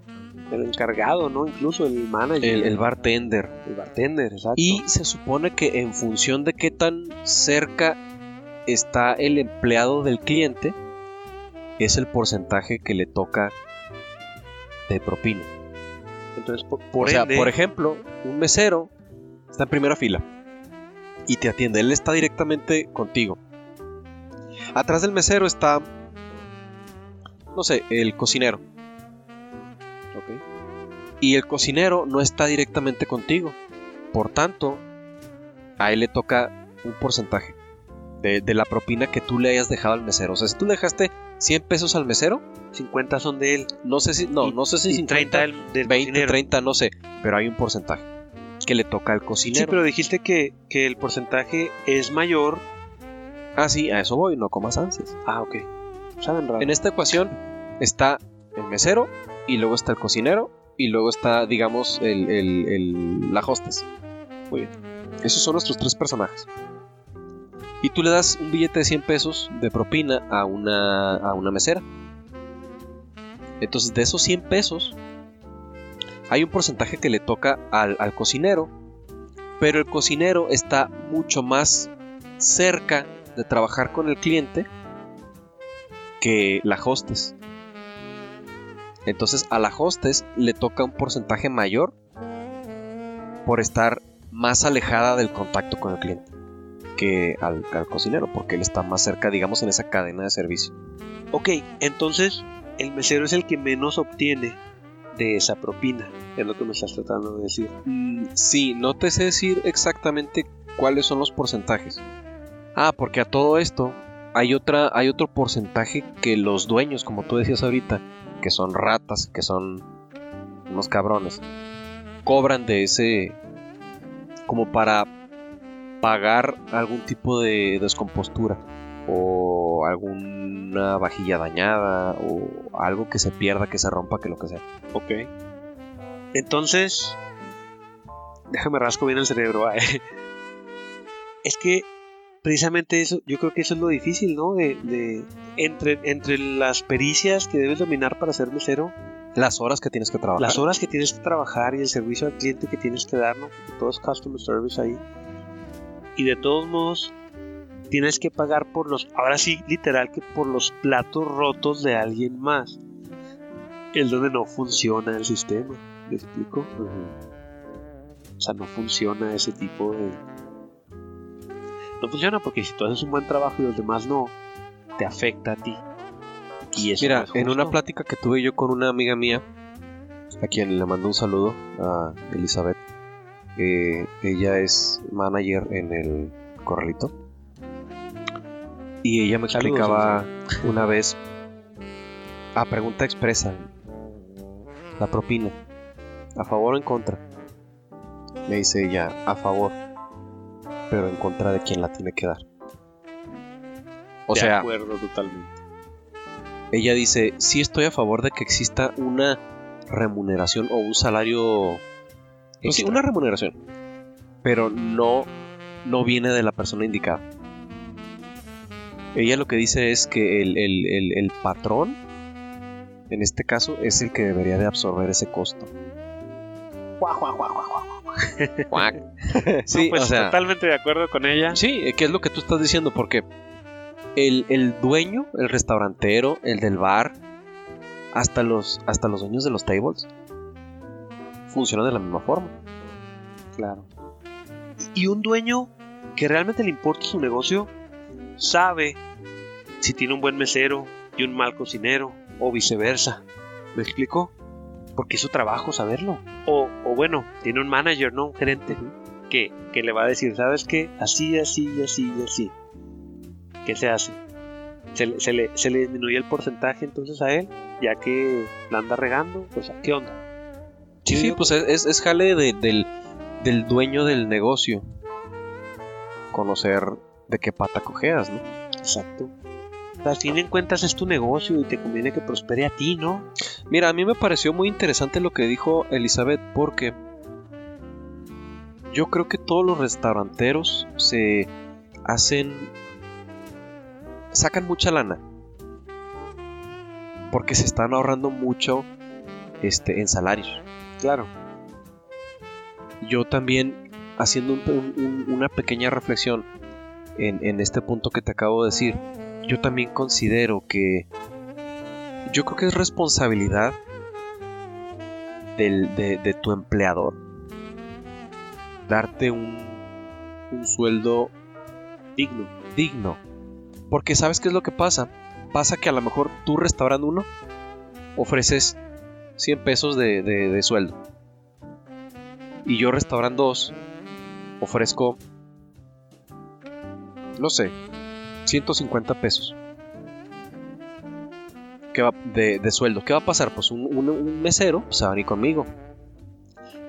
El encargado, ¿no? Incluso el manager. El, el bartender. el bartender, exacto. Y se supone que en función de qué tan cerca está el empleado del cliente, es el porcentaje que le toca de propina. Entonces, por, por o sea, ende, por ejemplo, un mesero está en primera fila y te atiende. Él está directamente contigo. Atrás del mesero está, no sé, el cocinero. ¿Ok? Y el cocinero no está directamente contigo. Por tanto, a él le toca un porcentaje de, de la propina que tú le hayas dejado al mesero. O sea, si tú le dejaste 100 pesos al mesero. 50 son de él. No sé si, no, Y- no sé si y 50, 30 del, del 20, cocinero. 30, no sé. Pero hay un porcentaje que le toca al cocinero. Sí, pero dijiste que, que el porcentaje es mayor. Ah, sí, a eso voy, no comas ansias. Ah, ok. Saben raro. En esta ecuación está el mesero y luego está el cocinero y luego está, digamos, el, el- el- la hostess. Muy bien. Esos son nuestros tres personajes. Y tú le das un billete de 100 pesos de propina a una, a una mesera. Entonces, de esos 100 pesos, hay un porcentaje que le toca al, cocinero, pero el cocinero está mucho más cerca de trabajar con el cliente que la hostess. Entonces a la hostess le toca un porcentaje mayor por estar más alejada del contacto con el cliente que al, al cocinero, porque él está más cerca, digamos, en esa cadena de servicio. Ok, entonces el mesero es el que menos obtiene de esa propina. Es lo que me estás tratando de decir. Mm, sí, no te sé decir exactamente cuáles son los porcentajes. Ah, porque a todo esto hay otra, hay otro porcentaje que los dueños, como tú decías ahorita, que son ratas, que son unos cabrones, cobran de ese como para pagar algún tipo de descompostura o alguna vajilla dañada o algo que se pierda, que se rompa, que lo que sea. Ok. Entonces, déjame rasco bien el cerebro. ah, es que precisamente eso, yo creo que eso es lo difícil, ¿no? De, de- entre, entre las pericias que debes dominar para ser mesero, Las horas que tienes que trabajar. las horas que tienes que trabajar y el servicio al cliente que tienes que dar, ¿no? Porque todo es customer service ahí. Y de todos modos, tienes que pagar por los, ahora sí, literal, que por los platos rotos de alguien más. Es donde no funciona el sistema. ¿Me explico? O sea, no funciona ese tipo de. No funciona porque si tú haces un buen trabajo y los demás no, te afecta a ti. Y eso Mira, no es en una plática que tuve yo con una amiga mía, a quien le mando un saludo, a Elizabeth, eh, ella es manager en el Corralito. Y ella me Saludos, explicaba una vez, a pregunta expresa, la propina, ¿a favor o en contra? Me dice ella, a favor, pero en contra de quien la tiene que dar. O de sea, acuerdo totalmente. ella dice, sí estoy a favor de que exista una remuneración o un salario... pues sí, una remuneración. Pero no, no viene de la persona indicada. Ella lo que dice es que el, el- el- el patrón, en este caso, es el que debería de absorber ese costo. Cuac. sí, No, pues o sea, totalmente de acuerdo con ella. Sí, eh, ¿qué es lo que tú estás diciendo? Porque el, el dueño, el restaurantero, el del bar, hasta los, hasta los dueños de los tables, funcionan de la misma forma. Claro. Y un dueño que realmente le importa su negocio sabe si tiene un buen mesero y un mal cocinero o viceversa. ¿Me explico? Porque es su trabajo saberlo. O, o bueno, tiene un manager, ¿no? Un gerente que, que le va a decir, ¿sabes qué? Así, así, así, así. ¿Qué se hace? Se, le- se le, se le disminuye el porcentaje entonces a él, ya que la anda regando, pues ¿qué onda? Sí, sí, pues es, es- es jale de- del, del dueño del negocio. Conocer de qué pata cojeas, ¿no? Exacto. Al fin en cuentas es tu negocio y te conviene que prospere a ti, ¿no? Mira, a mí me pareció muy interesante lo que dijo Elizabeth porque yo creo que todos los restauranteros se hacen sacan mucha lana porque se están ahorrando mucho este en salarios. Claro. Yo también haciendo un- un- una pequeña reflexión en, este punto que te acabo de decir, yo también considero que yo creo que es responsabilidad del- de, tu empleador darte un, un sueldo Digno. digno. Porque sabes qué es lo que pasa. Pasa que a lo mejor tú restaurando uno ofreces 100 pesos de, de- de sueldo. Y yo restaurando dos ofrezco, no sé, 150 pesos. ¿qué va, de, de sueldo. ¿Qué va a pasar? Pues un, un- un mesero pues, se va a venir conmigo.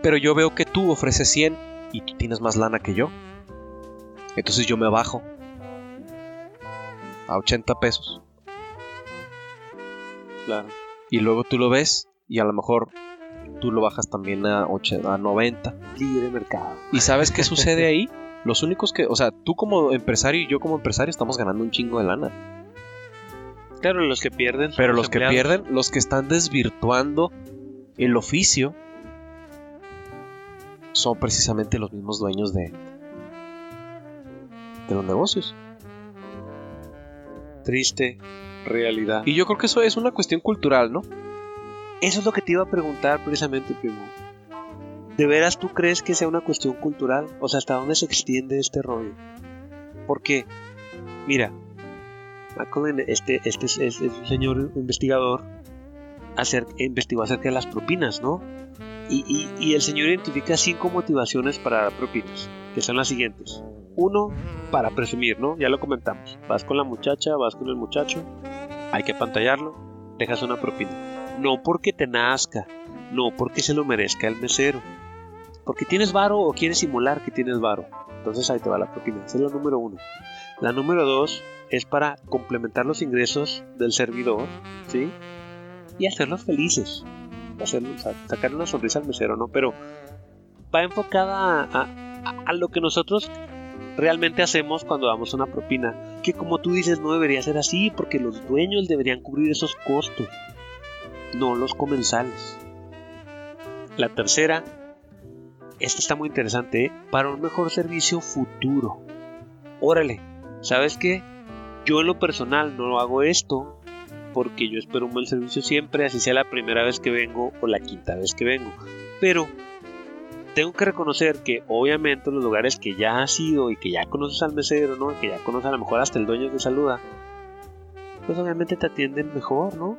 Pero yo veo que tú ofreces 100 y tú tienes más lana que yo. Entonces yo me bajo a 80 pesos. Claro. Y luego tú lo ves y a lo mejor tú lo bajas también a, 80, a 90. Libre mercado. ¿Y sabes qué sucede ahí? Los únicos que, o sea, tú como empresario y yo como empresario estamos ganando un chingo de lana. Claro, los que pierden. Pero los que pierden, los que están desvirtuando el oficio, son precisamente los mismos dueños de, de los negocios. Triste realidad. Y yo creo que eso es una cuestión cultural, ¿no? Eso es lo que te iba a preguntar precisamente, primo. ¿De veras tú crees que sea una cuestión cultural? O sea, ¿hasta dónde se extiende este rollo? Porque, mira, este, este es, es- es un señor investigador, acer- investigó acerca de las propinas, ¿no? Y, y- y el señor identifica cinco motivaciones para dar propinas, que son las siguientes. Uno, para presumir, ¿no? Ya lo comentamos. Vas con la muchacha, vas con el muchacho, hay que pantallarlo, dejas una propina. No porque te nazca, no porque se lo merezca el mesero. Porque tienes varo o quieres simular que tienes varo. Entonces ahí te va la propina. Esa es la número uno. La número dos es para complementar los ingresos del servidor, ¿sí? Y hacerlos felices. Hacerlos, sa- sacarle una sonrisa al mesero, ¿no? Pero va enfocada a, a- a lo que nosotros realmente hacemos cuando damos una propina. Que como tú dices, no debería ser así, porque los dueños deberían cubrir esos costos no los comensales. La tercera, esta está muy interesante, ¿eh? para un mejor servicio futuro. Órale, ¿sabes qué? Yo en lo personal no hago esto porque yo espero un buen servicio siempre, así sea la primera vez que vengo o la quinta vez que vengo. Pero tengo que reconocer que obviamente los lugares que ya has ido y que ya conoces al mesero, ¿no? Que ya conoces a lo mejor hasta el dueño que saluda, pues obviamente te atienden mejor, ¿no?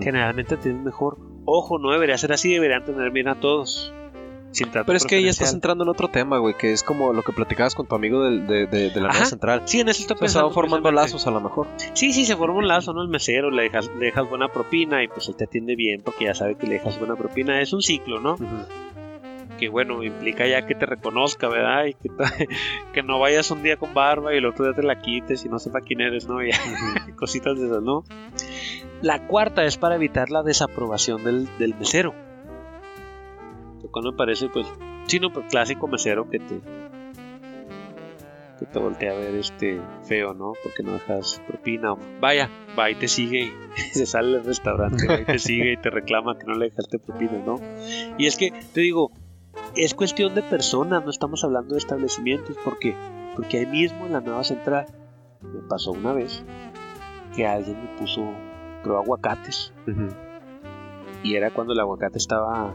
generalmente tienen mejor. Ojo, no debería ser así, deberían tener bien a todos. Sin Pero es que ya estás entrando en otro tema, güey, que es como lo que platicabas con tu amigo del- de, de- de la Ajá. nueva central. Sí, en eso estoy pensando. formando lazos a lo mejor. Sí, sí, se forma un lazo, ¿no? El mesero, le dejas, le dejas buena propina y pues él te atiende bien porque ya sabe que le dejas buena propina. Es un ciclo, ¿no? Que bueno, implica ya que te reconozca, ¿verdad? Y que, que no vayas un día con barba y el otro día te la quites y no sepa quién eres, ¿no? Y cositas de esas, ¿no? La cuarta es para evitar la desaprobación del, del mesero. Lo cual me parece, pues, pues, clásico mesero que te que te voltea a ver este feo, ¿no? Porque no dejas propina. Vaya, va y te sigue y se sale del restaurante, va y te sigue y te reclama que no le dejaste propina, ¿no? Y es que, te digo, es cuestión de personas, no estamos hablando de establecimientos. ¿Por qué? Porque ahí mismo en la nueva central me pasó una vez que alguien me puso, creo, aguacates. Y era cuando el aguacate estaba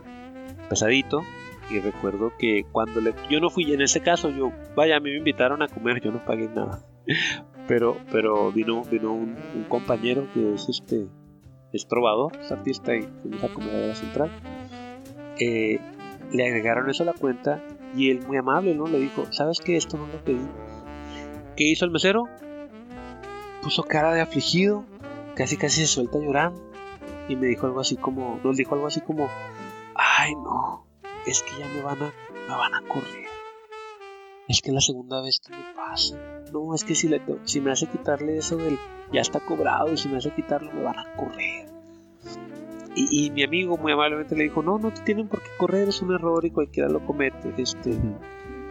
pesadito. Y recuerdo que cuando le... Yo no fui, en ese caso, yo, vaya, a mí me invitaron a comer, yo no pagué nada. Pero, pero vino, vino un, un compañero que es este, es trovador, es artista y fuimos a comer central. Eh, le agregaron eso a la cuenta y él muy amable, ¿no? Le dijo, ¿sabes qué? Esto no lo pedí. ¿Qué hizo el mesero? Puso cara de afligido, casi casi se suelta llorando y me dijo algo así como, nos dijo algo así como, ay no, es que ya me van a, me van a correr. Es que la segunda vez que me pasa. No, es que si, le, si me hace quitarle eso del ya está cobrado y si me hace quitarlo me van a correr. Y, y mi amigo muy amablemente le dijo, no, no te tienen por qué correr, es un error y cualquiera lo comete. Este,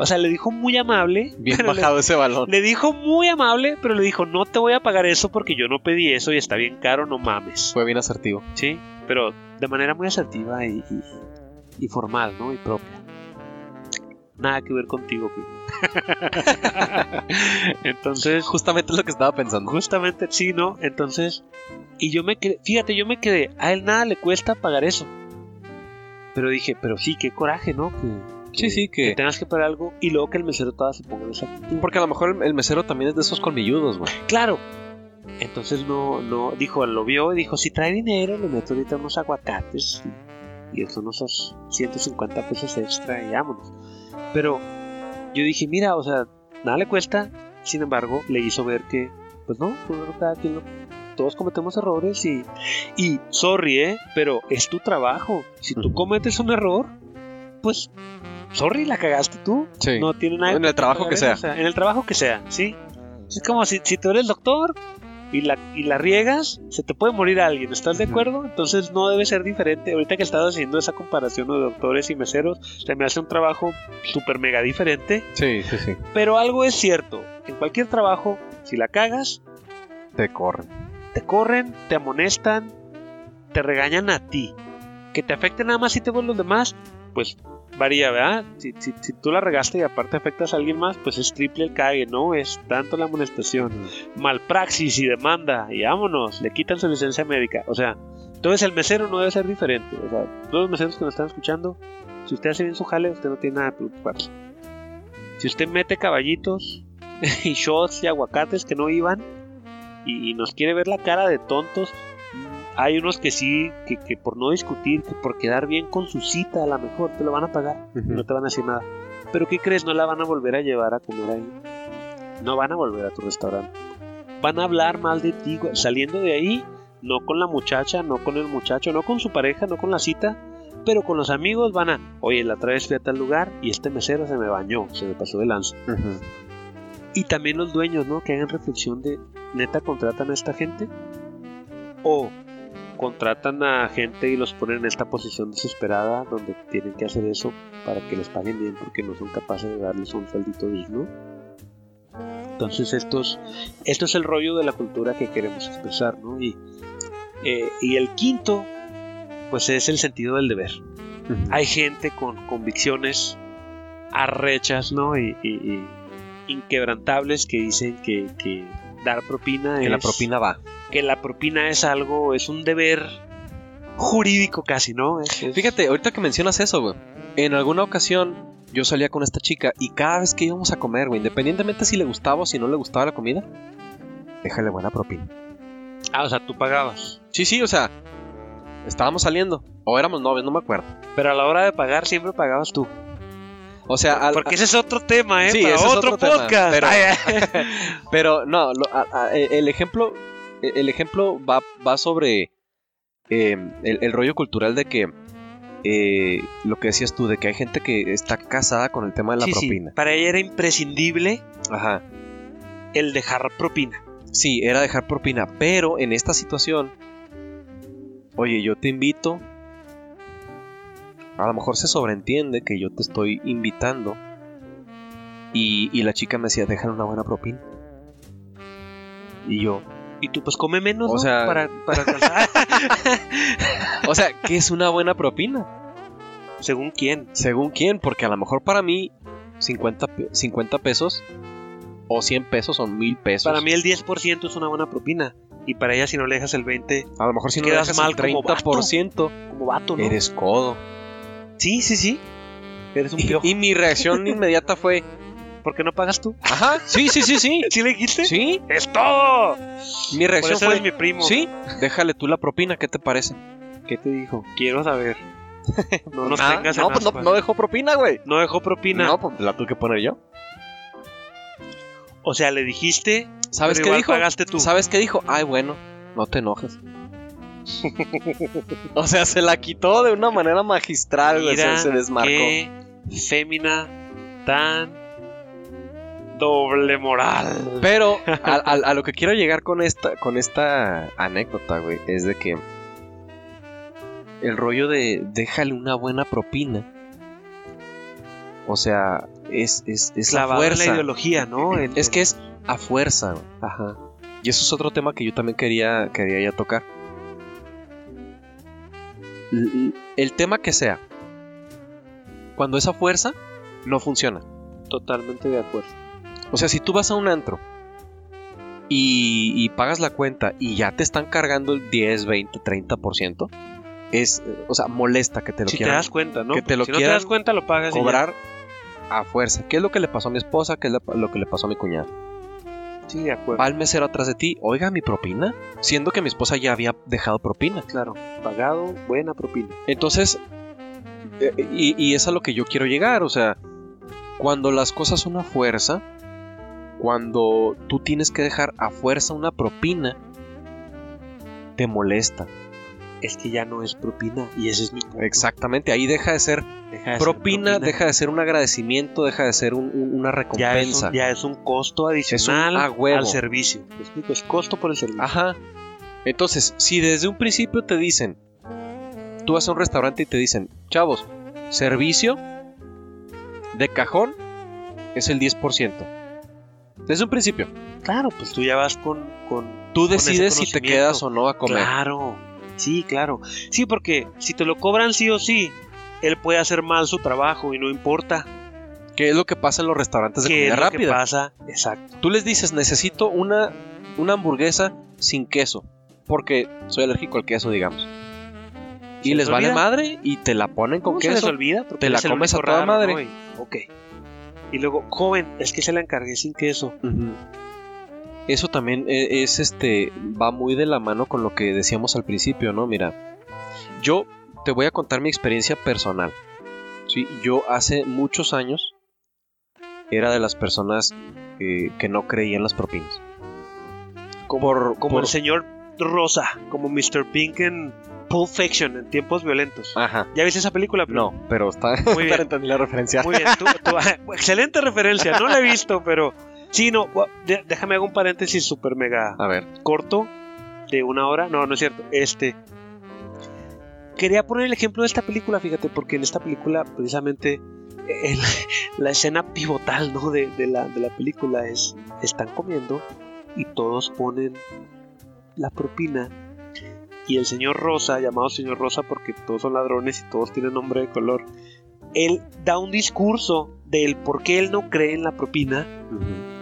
o sea, le dijo muy amable. Bien le- bajado ese balón. le dijo muy amable, pero le dijo, no te voy a pagar eso porque yo no pedí eso y está bien caro, no mames. Fue bien asertivo. Sí, pero de manera muy asertiva y, y- y formal, ¿no? Y propia. Nada que ver contigo, primo. Entonces, Justamente es lo que estaba pensando. justamente sí, ¿no? Entonces, y yo me quedé, fíjate, yo me quedé, a él nada le cuesta pagar eso. Pero dije, pero sí, qué coraje, ¿no? Que, Sí, sí, que que... tengas que pagar algo y luego que el mesero toda se ponga en esa. Porque a lo mejor el, el mesero también es de esos colmilludos, güey. Claro. Entonces no, no, dijo, lo vio y dijo, si trae dinero, le meto ahorita unos aguacates y, y son unos 150 pesos extra y vámonos. Pero yo dije, mira, o sea, nada le cuesta, sin embargo, le hizo ver que, pues no, primero cada quien lo- todos cometemos errores y, y sorry, ¿eh? Pero es tu trabajo. Si tú cometes un error, pues, sorry, la cagaste tú. Sí. No tiene nada En el trabajo que sea. o sea. En el trabajo que sea, ¿sí? Es como si, si tú eres doctor y la, y la riegas, se te puede morir alguien, ¿estás de acuerdo? Entonces no debe ser diferente. Ahorita que estás haciendo esa comparación de doctores y meseros, se me hace un trabajo súper mega diferente. Sí, sí, sí. Pero algo es cierto, en cualquier trabajo, si la cagas, Te corren. te corren, te amonestan, te regañan a ti. Que te afecte nada más si te ven los demás, pues varía, ¿verdad? Si, si, si tú la regaste y aparte afectas a alguien más, pues es triple el cague, ¿no? Es tanto la amonestación. Malpraxis y demanda, y vámonos, le quitan su licencia médica. O sea, entonces el mesero no debe ser diferente. O sea, todos los meseros que nos están escuchando, si usted hace bien su jale, usted no tiene nada que preocuparse. Si usted mete caballitos y shots y aguacates que no iban y, y nos quiere ver la cara de tontos, hay unos que sí, que, que por no discutir, que por quedar bien con su cita, a lo mejor te lo van a pagar no te van a decir nada. Pero ¿qué crees? No la van a volver a llevar a comer ahí. No van a volver a tu restaurante. Van a hablar mal de ti. Saliendo de ahí, no con la muchacha, no con el muchacho, no con su pareja, no con la cita, pero con los amigos van a, oye, la otra vez fui a tal lugar y este mesero se me bañó, se me pasó de lanza. Y también los dueños, ¿no? Que hagan reflexión de, neta, contratan a esta gente o contratan a gente y los ponen en esta posición desesperada donde tienen que hacer eso para que les paguen bien porque no son capaces de darles un sueldito digno. Entonces estos, esto es el rollo de la cultura que queremos expresar, ¿no? Y, eh, y el quinto, pues es el sentido del deber. Hay gente con convicciones arrechas, ¿no? Y, y- y inquebrantables que dicen que, que dar propina Que es la propina va. Que la propina es algo, es un deber jurídico casi, ¿no? Es- es- Fíjate, ahorita que mencionas eso, güey. En alguna ocasión yo salía con esta chica y cada vez que íbamos a comer, güey, independientemente si le gustaba o si no le gustaba la comida, déjale buena propina. Ah, o sea, tú pagabas. Sí, sí, o sea, estábamos saliendo o éramos novios, no me acuerdo. Pero a la hora de pagar siempre pagabas tú. O sea, al- Porque ese es otro tema, ¿eh? Sí, Para ese es otro, tema, podcast. pero- no, lo- a- a- el ejemplo, el ejemplo va, va sobre eh, el, el rollo cultural de que eh, lo que decías tú, de que hay gente que está casada con el tema de la Sí, sí, propina. Para ella era imprescindible Ajá. el dejar propina. Sí, era dejar propina, pero en esta situación, oye, yo te invito. A lo mejor se sobreentiende que yo te estoy invitando. Y, y la chica me decía, déjale una buena propina. Y yo, Y tú, pues come menos, O ¿no? sea- Para, para alcanzar. o sea, ¿qué es una buena propina? Según quién. Según quién, porque a lo mejor para mí 50, pe- 50 pesos o 100 pesos son mil pesos. Para mí el 10% es una buena propina. Y para ella si no le dejas el 20% a lo mejor si no quedas dejas mal el como 30%, como vato, ¿no? eres codo. Sí, sí, sí. Eres un Y, y mi reacción inmediata fue, ¿Por qué no pagas tú? ajá, sí, sí, sí, sí. ¿Sí le dijiste? Sí, ¡Es todo! mi Por reacción eso fue, eres mi primo. sí, déjale tú la propina, ¿qué te parece? ¿Qué te dijo? Quiero saber. No nos Ah, tengas no, en pues no, ascuas. no dejó propina, güey. No dejó propina. No, pues la tuve que poner yo. O sea, le dijiste, ¿Sabes pero qué igual dijo? pagaste tú. ¿Sabes qué dijo? Ay, bueno, no te enojes. o sea, se la quitó de una manera magistral, güey. Se, Mira se desmarcó. qué fémina tan doble moral. Pero a, a- a lo que quiero llegar con esta, con esta anécdota, güey, es de que el rollo de déjale una buena propina. O sea, es, es, es la en la fuerza. ideología, ¿no? Es que es a fuerza, güey. Ajá. Y eso es otro tema que yo también quería, quería ya tocar. El tema que sea, cuando esa fuerza no funciona. Totalmente de acuerdo. O sea, si tú vas a un antro y, y pagas la cuenta y ya te están cargando el 10, 20, 30%, es, o sea, molesta que te lo Si te quieran das cuenta, ¿no? que te lo si no te das cuenta, lo pagas cobrar a fuerza. ¿Qué es lo que le pasó a mi esposa? ¿Qué es lo- que le pasó a mi cuñada? Sí, de acuerdo. Va el mesero atrás de ti, oiga mi propina, siendo que mi esposa ya había dejado propina. Claro. Pagado, buena propina. Entonces, eh, y, y es a lo que yo quiero llegar, o sea, cuando las cosas son a fuerza, cuando tú tienes que dejar a fuerza una propina, te molesta. Es que ya no es propina y ese es mi punto. Exactamente, ahí deja de ser Deja de ser propina, deja de ser un agradecimiento, deja de ser un- un- una ya es, recompensa. un, ya es un costo adicional al servicio. ¿Me explico? Es costo por el servicio. Ajá. Entonces, si desde un principio te dicen, tú vas a un restaurante y te dicen, chavos, servicio de cajón es el 10%. Desde un principio. Claro, pues tú ya vas con. con Tú con decides si te quedas o no a comer. Claro, sí, claro. Sí, porque si te lo cobran sí o sí, él puede hacer mal su trabajo y no importa. ¿Qué es lo que pasa en los restaurantes de ¿Qué es comida rápida? pasa? Exacto. Tú les dices, necesito una, una hamburguesa sin queso. Porque soy alérgico al queso, digamos. Y ¿Se les vale madre y te la ponen con ¿Cómo se les queso. olvida? Te la comes a toda raro, madre. ¿no? Y- ok. Y luego, joven, es que se la encargué sin queso. Eso también e- es este va muy de la mano con lo que decíamos al principio, ¿no? Mira, yo te voy a contar mi experiencia personal. Sí, yo hace muchos años era de las personas eh, que no creía en las propinas. Por, Como por- el señor Rosa, como Mr. Pink en Pulp Fiction, en tiempos violentos. Ajá. ¿Ya viste esa película? No, pero está. Muy bien. entendí la referencia. Muy bien, tú- tú- excelente referencia, no la he visto, pero sí, no, déjame hago un paréntesis súper mega A ver. corto de una hora, no, no es cierto, este, quería poner el ejemplo de esta película, fíjate, porque en esta película precisamente el- la escena pivotal, ¿no? de, de la, de la película es, están comiendo y todos ponen la propina y el señor Rosa, llamado señor Rosa porque todos son ladrones y todos tienen nombre de color, él da un discurso del por qué él no cree en la propina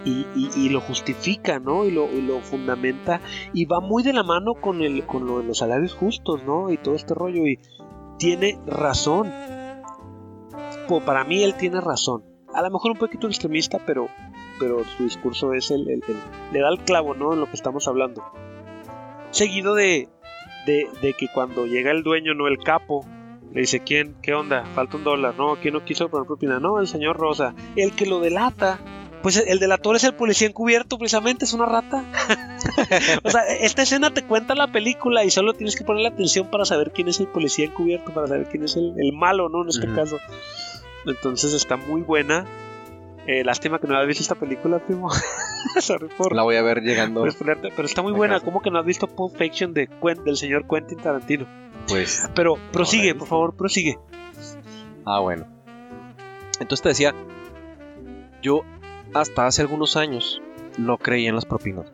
y, y- y lo justifica, ¿no? Y lo, y lo fundamenta y va muy de la mano con, el, con lo de los salarios justos, ¿no? Y todo este rollo y tiene razón. Po- para mí él tiene razón. A lo mejor un poquito extremista, pero, pero su discurso es el, el- el- le da el clavo, ¿no? En lo que estamos hablando. Seguido de, de, de que cuando llega el dueño, no el capo, le dice, ¿quién? ¿Qué onda? Falta un dólar. No, ¿quién no quiso poner propina? No, el señor Rosa. El que lo delata. Pues el delator es el policía encubierto, precisamente, es una rata. o sea, esta escena te cuenta la película y solo tienes que poner la atención para saber quién es el policía encubierto, para saber quién es el, el malo, ¿no? En este caso. Entonces está muy buena. Eh, lástima que no hayas visto esta película, primo. Sorry por, La voy a ver llegando. pero está muy buena. casa. ¿Cómo que no has visto Pulp Fiction de Quen- del señor Quentin Tarantino? Pues. Pero prosigue, por favor, prosigue. Ah, bueno. Entonces te decía, yo hasta hace algunos años no creía en las propinas.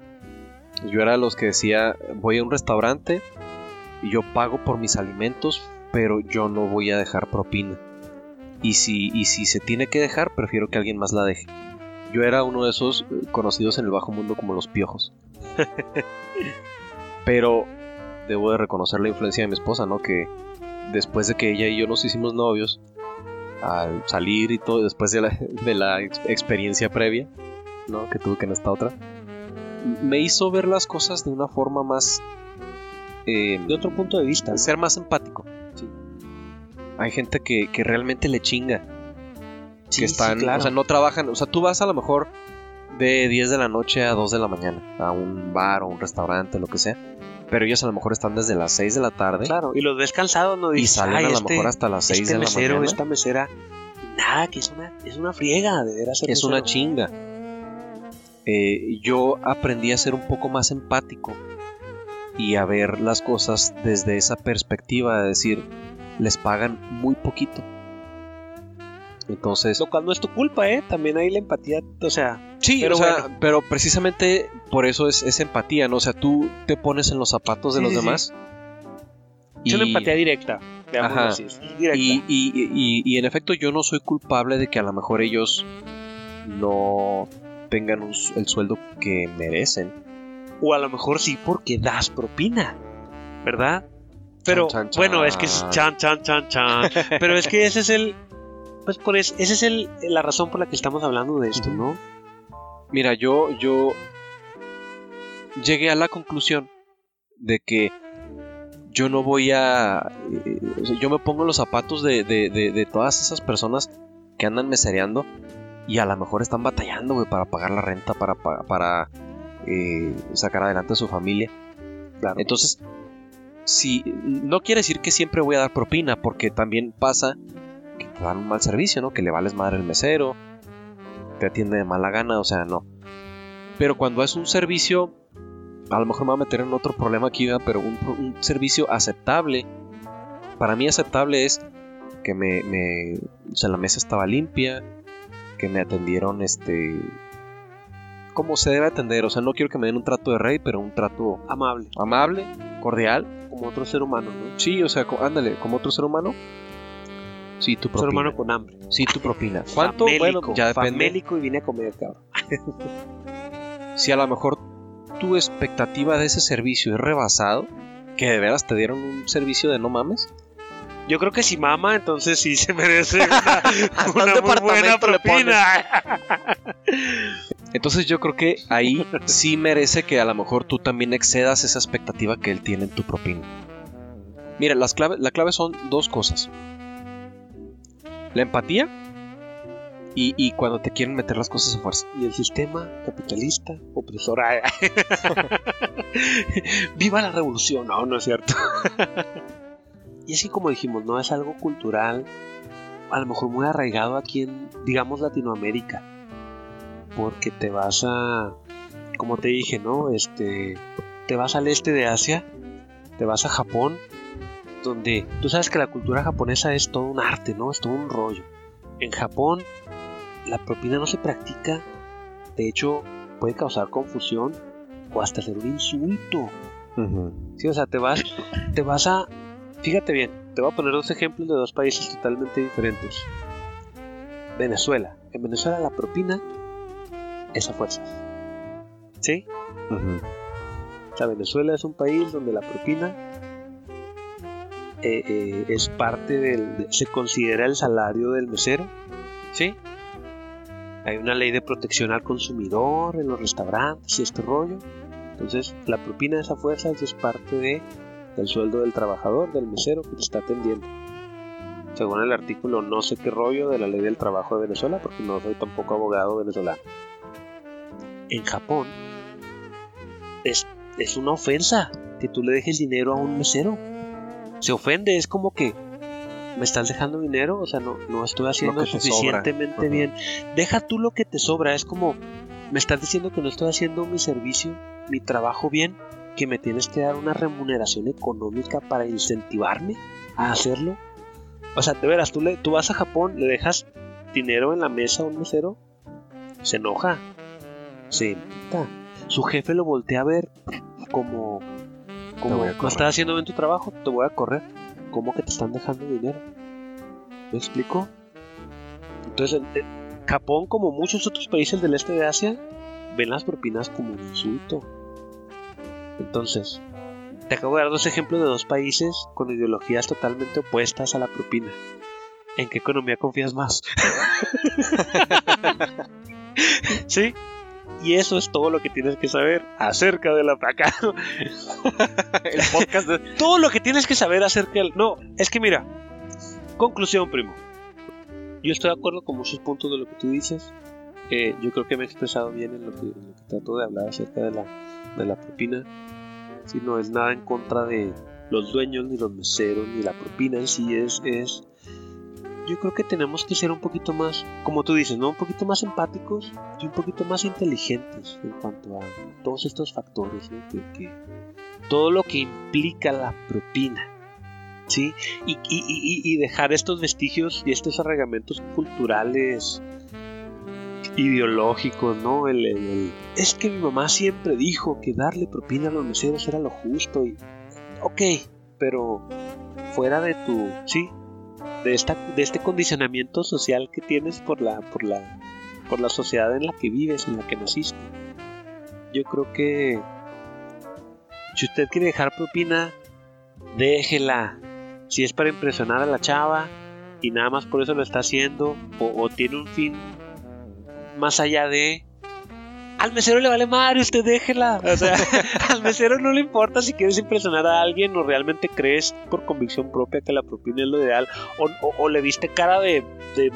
Yo era de los que decía, voy a un restaurante y yo pago por mis alimentos, pero yo no voy a dejar propina. Y si, y si se tiene que dejar, prefiero que alguien más la deje. Yo era uno de esos eh, conocidos en el bajo mundo como los piojos. pero debo de reconocer la influencia de mi esposa, ¿no? Que después de que ella y yo nos hicimos novios, al salir y todo, después de la, de la ex- experiencia previa, ¿no? Que tuve que en esta otra, me hizo ver las cosas de una forma más... eh, De otro punto de vista. ¿no? ser más empático. Hay gente que, que realmente le chinga. Sí, que sí, están, claro. o sea, no trabajan. O sea, tú vas a lo mejor de 10 de la noche a 2 de la mañana a un bar o un restaurante, lo que sea. Pero ellos a lo mejor están desde las 6 de la tarde Claro, y los ves cansados, ¿no? y salen "Ay, a lo este- mejor hasta las 6 este de la mesero, mañana. esta mesera, nada, que es una, es una friega de veras Es una chinga. Eh, yo aprendí a ser un poco más empático y a ver las cosas desde esa perspectiva de decir, les pagan muy poquito. Entonces, Lo cual no es tu culpa, ¿eh? También hay la empatía, o sea, sí, pero o sea, bueno. pero precisamente por eso es, es empatía, ¿no? O sea, tú te pones en los zapatos de Sí, los sí, sí. demás. es una empatía directa, Ajá. así, directa. Y, y- y- y en efecto yo no soy culpable de que a lo mejor ellos no tengan un el sueldo que merecen. O a lo mejor sí porque das propina, ¿verdad? Pero Chan, chan, bueno, es que es chan, chan, chan, chan. Pero es que ese es el, pues por eso, esa es el, la razón por la que estamos hablando de esto, ¿no? Mira, yo, yo llegué a la conclusión de que yo no voy a... eh, o sea, yo me pongo en los zapatos de, de- de- de todas esas personas que andan mesereando y a lo mejor están batallando, güey, para pagar la renta, para, pa- para, eh, sacar adelante a su familia. Claro. Entonces, si no quiere decir que siempre voy a dar propina, porque también pasa te dan un mal servicio, ¿no? Que le vales madre el mesero, te atiende de mala gana, o sea, no. Pero cuando es un servicio, a lo mejor me voy a meter en otro problema aquí, pero un, servicio aceptable, para mí aceptable es que me, me, o sea, la mesa estaba limpia, que me atendieron, este, como se debe atender, o sea, no quiero que me den un trato de rey, pero un trato amable, amable, cordial, como otro ser humano, ¿no? Sí, o sea, ándale, como otro ser humano. Sí, tu propina. Ser humano con hambre. Sí, tu propina. ¿Cuánto? bueno, ya depende. Famélico y vine a comer, cabrón. si a lo mejor tu expectativa de ese servicio es rebasado, que de veras te dieron un servicio de no mames. Yo creo que si mama, entonces sí se merece una, una muy buena propina. Entonces yo creo que ahí sí merece que a lo mejor tú también excedas esa expectativa que él tiene en tu propina. Mira, las clave, la clave son dos cosas. La empatía y, cuando te quieren meter las cosas a fuerza. Y el sistema capitalista opresor. ¡Viva la revolución! No, no es cierto. y así como dijimos, no es algo cultural, a lo mejor muy arraigado aquí en, digamos, Latinoamérica. Porque te vas a, como te dije, ¿no? Este, te vas al este de Asia, te vas a Japón, donde tú sabes que la cultura japonesa es todo un arte, ¿no? Es todo un rollo. En Japón la propina no se practica, de hecho puede causar confusión o hasta ser un insulto. Sí, o sea, te vas, te vas a, fíjate bien, te voy a poner dos ejemplos de dos países totalmente diferentes. Venezuela. En Venezuela la propina es a fuerzas. ¿Sí? O sea, Venezuela es un país donde la propina eh, eh, es parte del... se considera el salario del mesero. ¿Sí? hay una ley de protección al consumidor en los restaurantes y este rollo. Entonces, la propina de esa fuerza es parte de, del sueldo del trabajador, del mesero que te está atendiendo. Según el artículo no sé qué rollo de la ley del trabajo de Venezuela, porque no soy tampoco abogado venezolano. En Japón, es, es una ofensa que tú le dejes dinero a un mesero. Se ofende, es como que me estás dejando dinero, o sea, no, no estoy haciendo suficientemente bien. Deja tú lo que te sobra, es como, me estás diciendo que no estoy haciendo mi servicio, mi trabajo bien, que me tienes que dar una remuneración económica para incentivarme a hacerlo. O sea, te verás, tú, le, tú vas a Japón, le dejas dinero en la mesa a un mesero, se enoja, se emputa. Su jefe lo voltea a ver como, como no estás haciendo bien tu trabajo, te voy a correr. ¿cómo que te están dejando dinero? ¿Me explico? Entonces, Japón, como muchos otros países del este de Asia, ven las propinas como un insulto. Entonces, te acabo de dar dos ejemplos de dos países con ideologías totalmente opuestas a la propina. ¿En qué economía confías más? ¿Sí? Y eso es todo lo que tienes que saber acerca de la acá. el podcast de... Todo lo que tienes que saber acerca del... No, es que mira, conclusión, primo. Yo estoy de acuerdo con muchos puntos de lo que tú dices. Eh, yo creo que me he expresado bien en lo que, trato de hablar acerca de la, de la propina. Si no es nada en contra de los dueños, ni los meseros, ni la propina en sí, es, es yo creo que tenemos que ser un poquito más, como tú dices, ¿no? Un poquito más empáticos y un poquito más inteligentes en cuanto a todos estos factores, ¿no? todo lo que implica la propina, ¿sí? Y, dejar estos vestigios y estos arraigamientos culturales, ideológicos, ¿no? El, es que mi mamá siempre dijo que darle propina a los meseros era lo justo y... Ok, pero fuera de tu... Sí, de, esta, de este condicionamiento social que tienes por la, por, la, por la sociedad en la que vives, en la que naciste. Yo creo que si usted quiere dejar propina, déjela. Si es para impresionar a la chava y nada más por eso lo está haciendo, o tiene un fin más allá de, al mesero le vale madre, usted déjela. O sea, al mesero no le importa si quieres impresionar a alguien o realmente crees por convicción propia que la propina es lo ideal o, le viste cara de,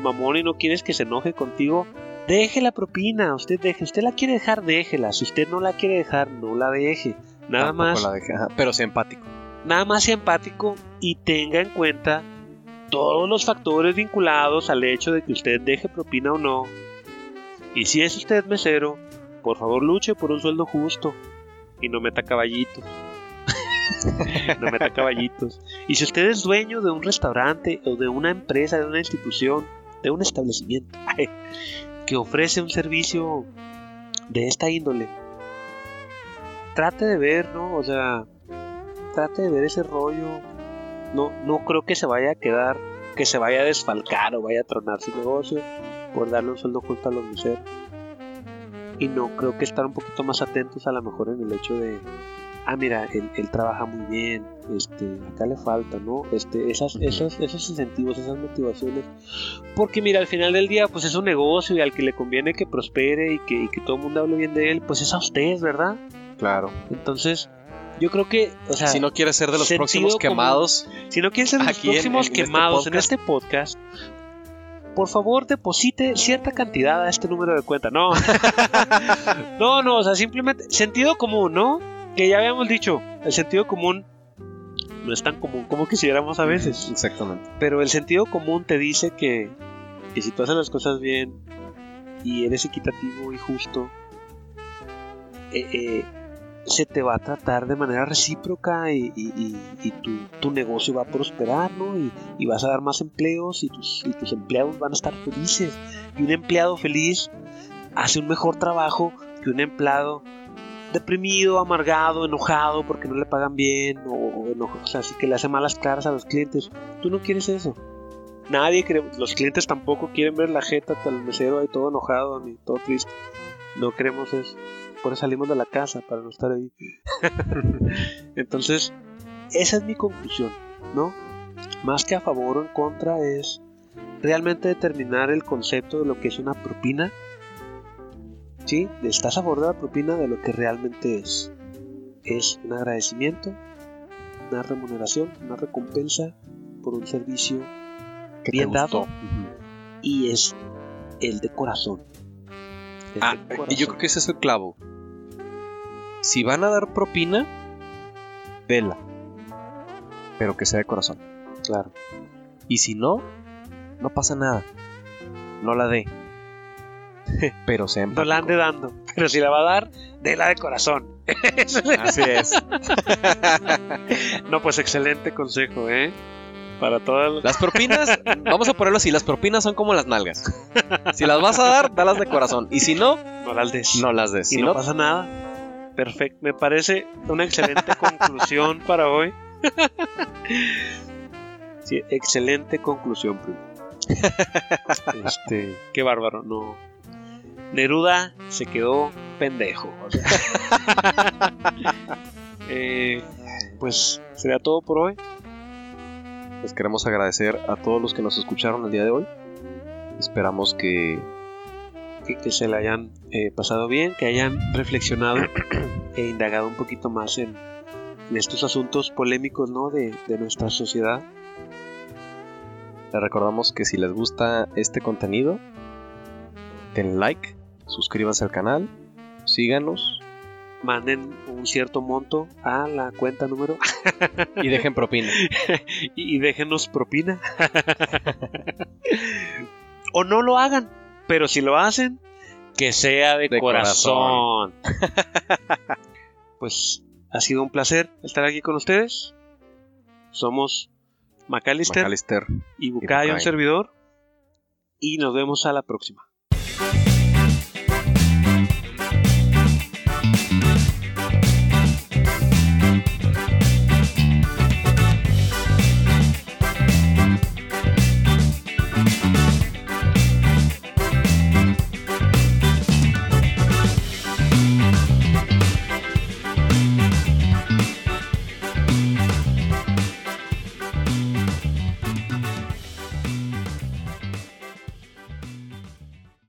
mamón y no quieres que se enoje contigo. Deje la propina, usted deje, usted la quiere dejar, déjela. Si usted no la quiere dejar, no la deje. Nada más. pero sea empático. nada más sea empático y tenga en cuenta todos los factores vinculados al hecho de que usted deje propina o no. Y si es usted mesero, por favor luche por un sueldo justo y no meta caballitos. no meta caballitos. Y si usted es dueño de un restaurante o de una empresa, de una institución, de un establecimiento que ofrece un servicio de esta índole, trate de ver, ¿no? O sea, trate de ver ese rollo. No, no creo que se vaya a quedar, que se vaya a desfalcar o vaya a tronar su negocio por darle un sueldo justo a los meseros. Y no creo que estar un poquito más atentos a lo mejor en el hecho de, ah, mira, él, trabaja muy bien, este, acá le falta, ¿no? Este, esas, esos, esos incentivos, esas motivaciones. Porque mira, al final del día, pues es un negocio y al que le conviene que prospere y que, y que todo el mundo hable bien de él, pues es a usted, ¿verdad? Claro. Entonces, yo creo que, o sea, si no quiere ser de los próximos quemados, si no quiere ser de los próximos este quemados en este podcast, por favor deposite cierta cantidad a este número de cuenta. No, no, no, o sea, simplemente sentido común, ¿no? Que ya habíamos dicho, el sentido común no es tan común como quisiéramos a veces. Exactamente. Pero el sentido común te dice que, que si tú haces las cosas bien y eres equitativo y justo, eh, eh, se te va a tratar de manera recíproca y, tu, negocio va a prosperar, ¿no? Y, vas a dar más empleos y tus, tus empleados van a estar felices. Y un empleado feliz hace un mejor trabajo que un empleado deprimido, amargado, enojado porque no le pagan bien o, o sea, así que le hace malas caras a los clientes. Tú no quieres eso. Nadie quiere, los clientes tampoco quieren ver la jeta del mesero ahí todo enojado ni todo triste. No queremos eso por eso salimos de la casa, para no estar ahí. Entonces, esa es mi conclusión, ¿no? Más que a favor o en contra es realmente determinar el concepto de lo que es una propina. ¿Sí? Estás a favor de la propina de lo que realmente es. Es un agradecimiento, una remuneración, una recompensa por un servicio que bien dado. Y es el de corazón. Ah, y yo creo que ese es el clavo. Si van a dar propina, vela. Pero que sea de corazón. Claro. Y si no, no pasa nada. No la dé. Pero sea No la ande dando. Pero si la va a dar, déla de corazón. Así es. no, pues excelente consejo, ¿eh? Para todas las propinas, vamos a ponerlo así, las propinas son como las nalgas. Si las vas a dar, dalas de corazón. Y si no, no las des. No las des. Y no, pasa nada. Perfecto. Me parece una excelente conclusión para hoy. sí, excelente conclusión, Este, qué bárbaro, no. Neruda se quedó pendejo. Eh, pues sería todo por hoy. Les queremos agradecer a todos los que nos escucharon el día de hoy. Esperamos que, que, se le hayan eh, pasado bien, que hayan reflexionado e indagado un poquito más en, estos asuntos polémicos ¿no? de, de nuestra sociedad. Les recordamos que si les gusta este contenido, den like, suscríbanse al canal, síganos manden un cierto monto a la cuenta número y dejen propina. y déjenos propina. o no lo hagan, pero si lo hacen, que sea de, corazón. pues ha sido un placer estar aquí con ustedes. Somos Macalister, Macalister y Bucayo, un servidor. Y nos vemos a la próxima.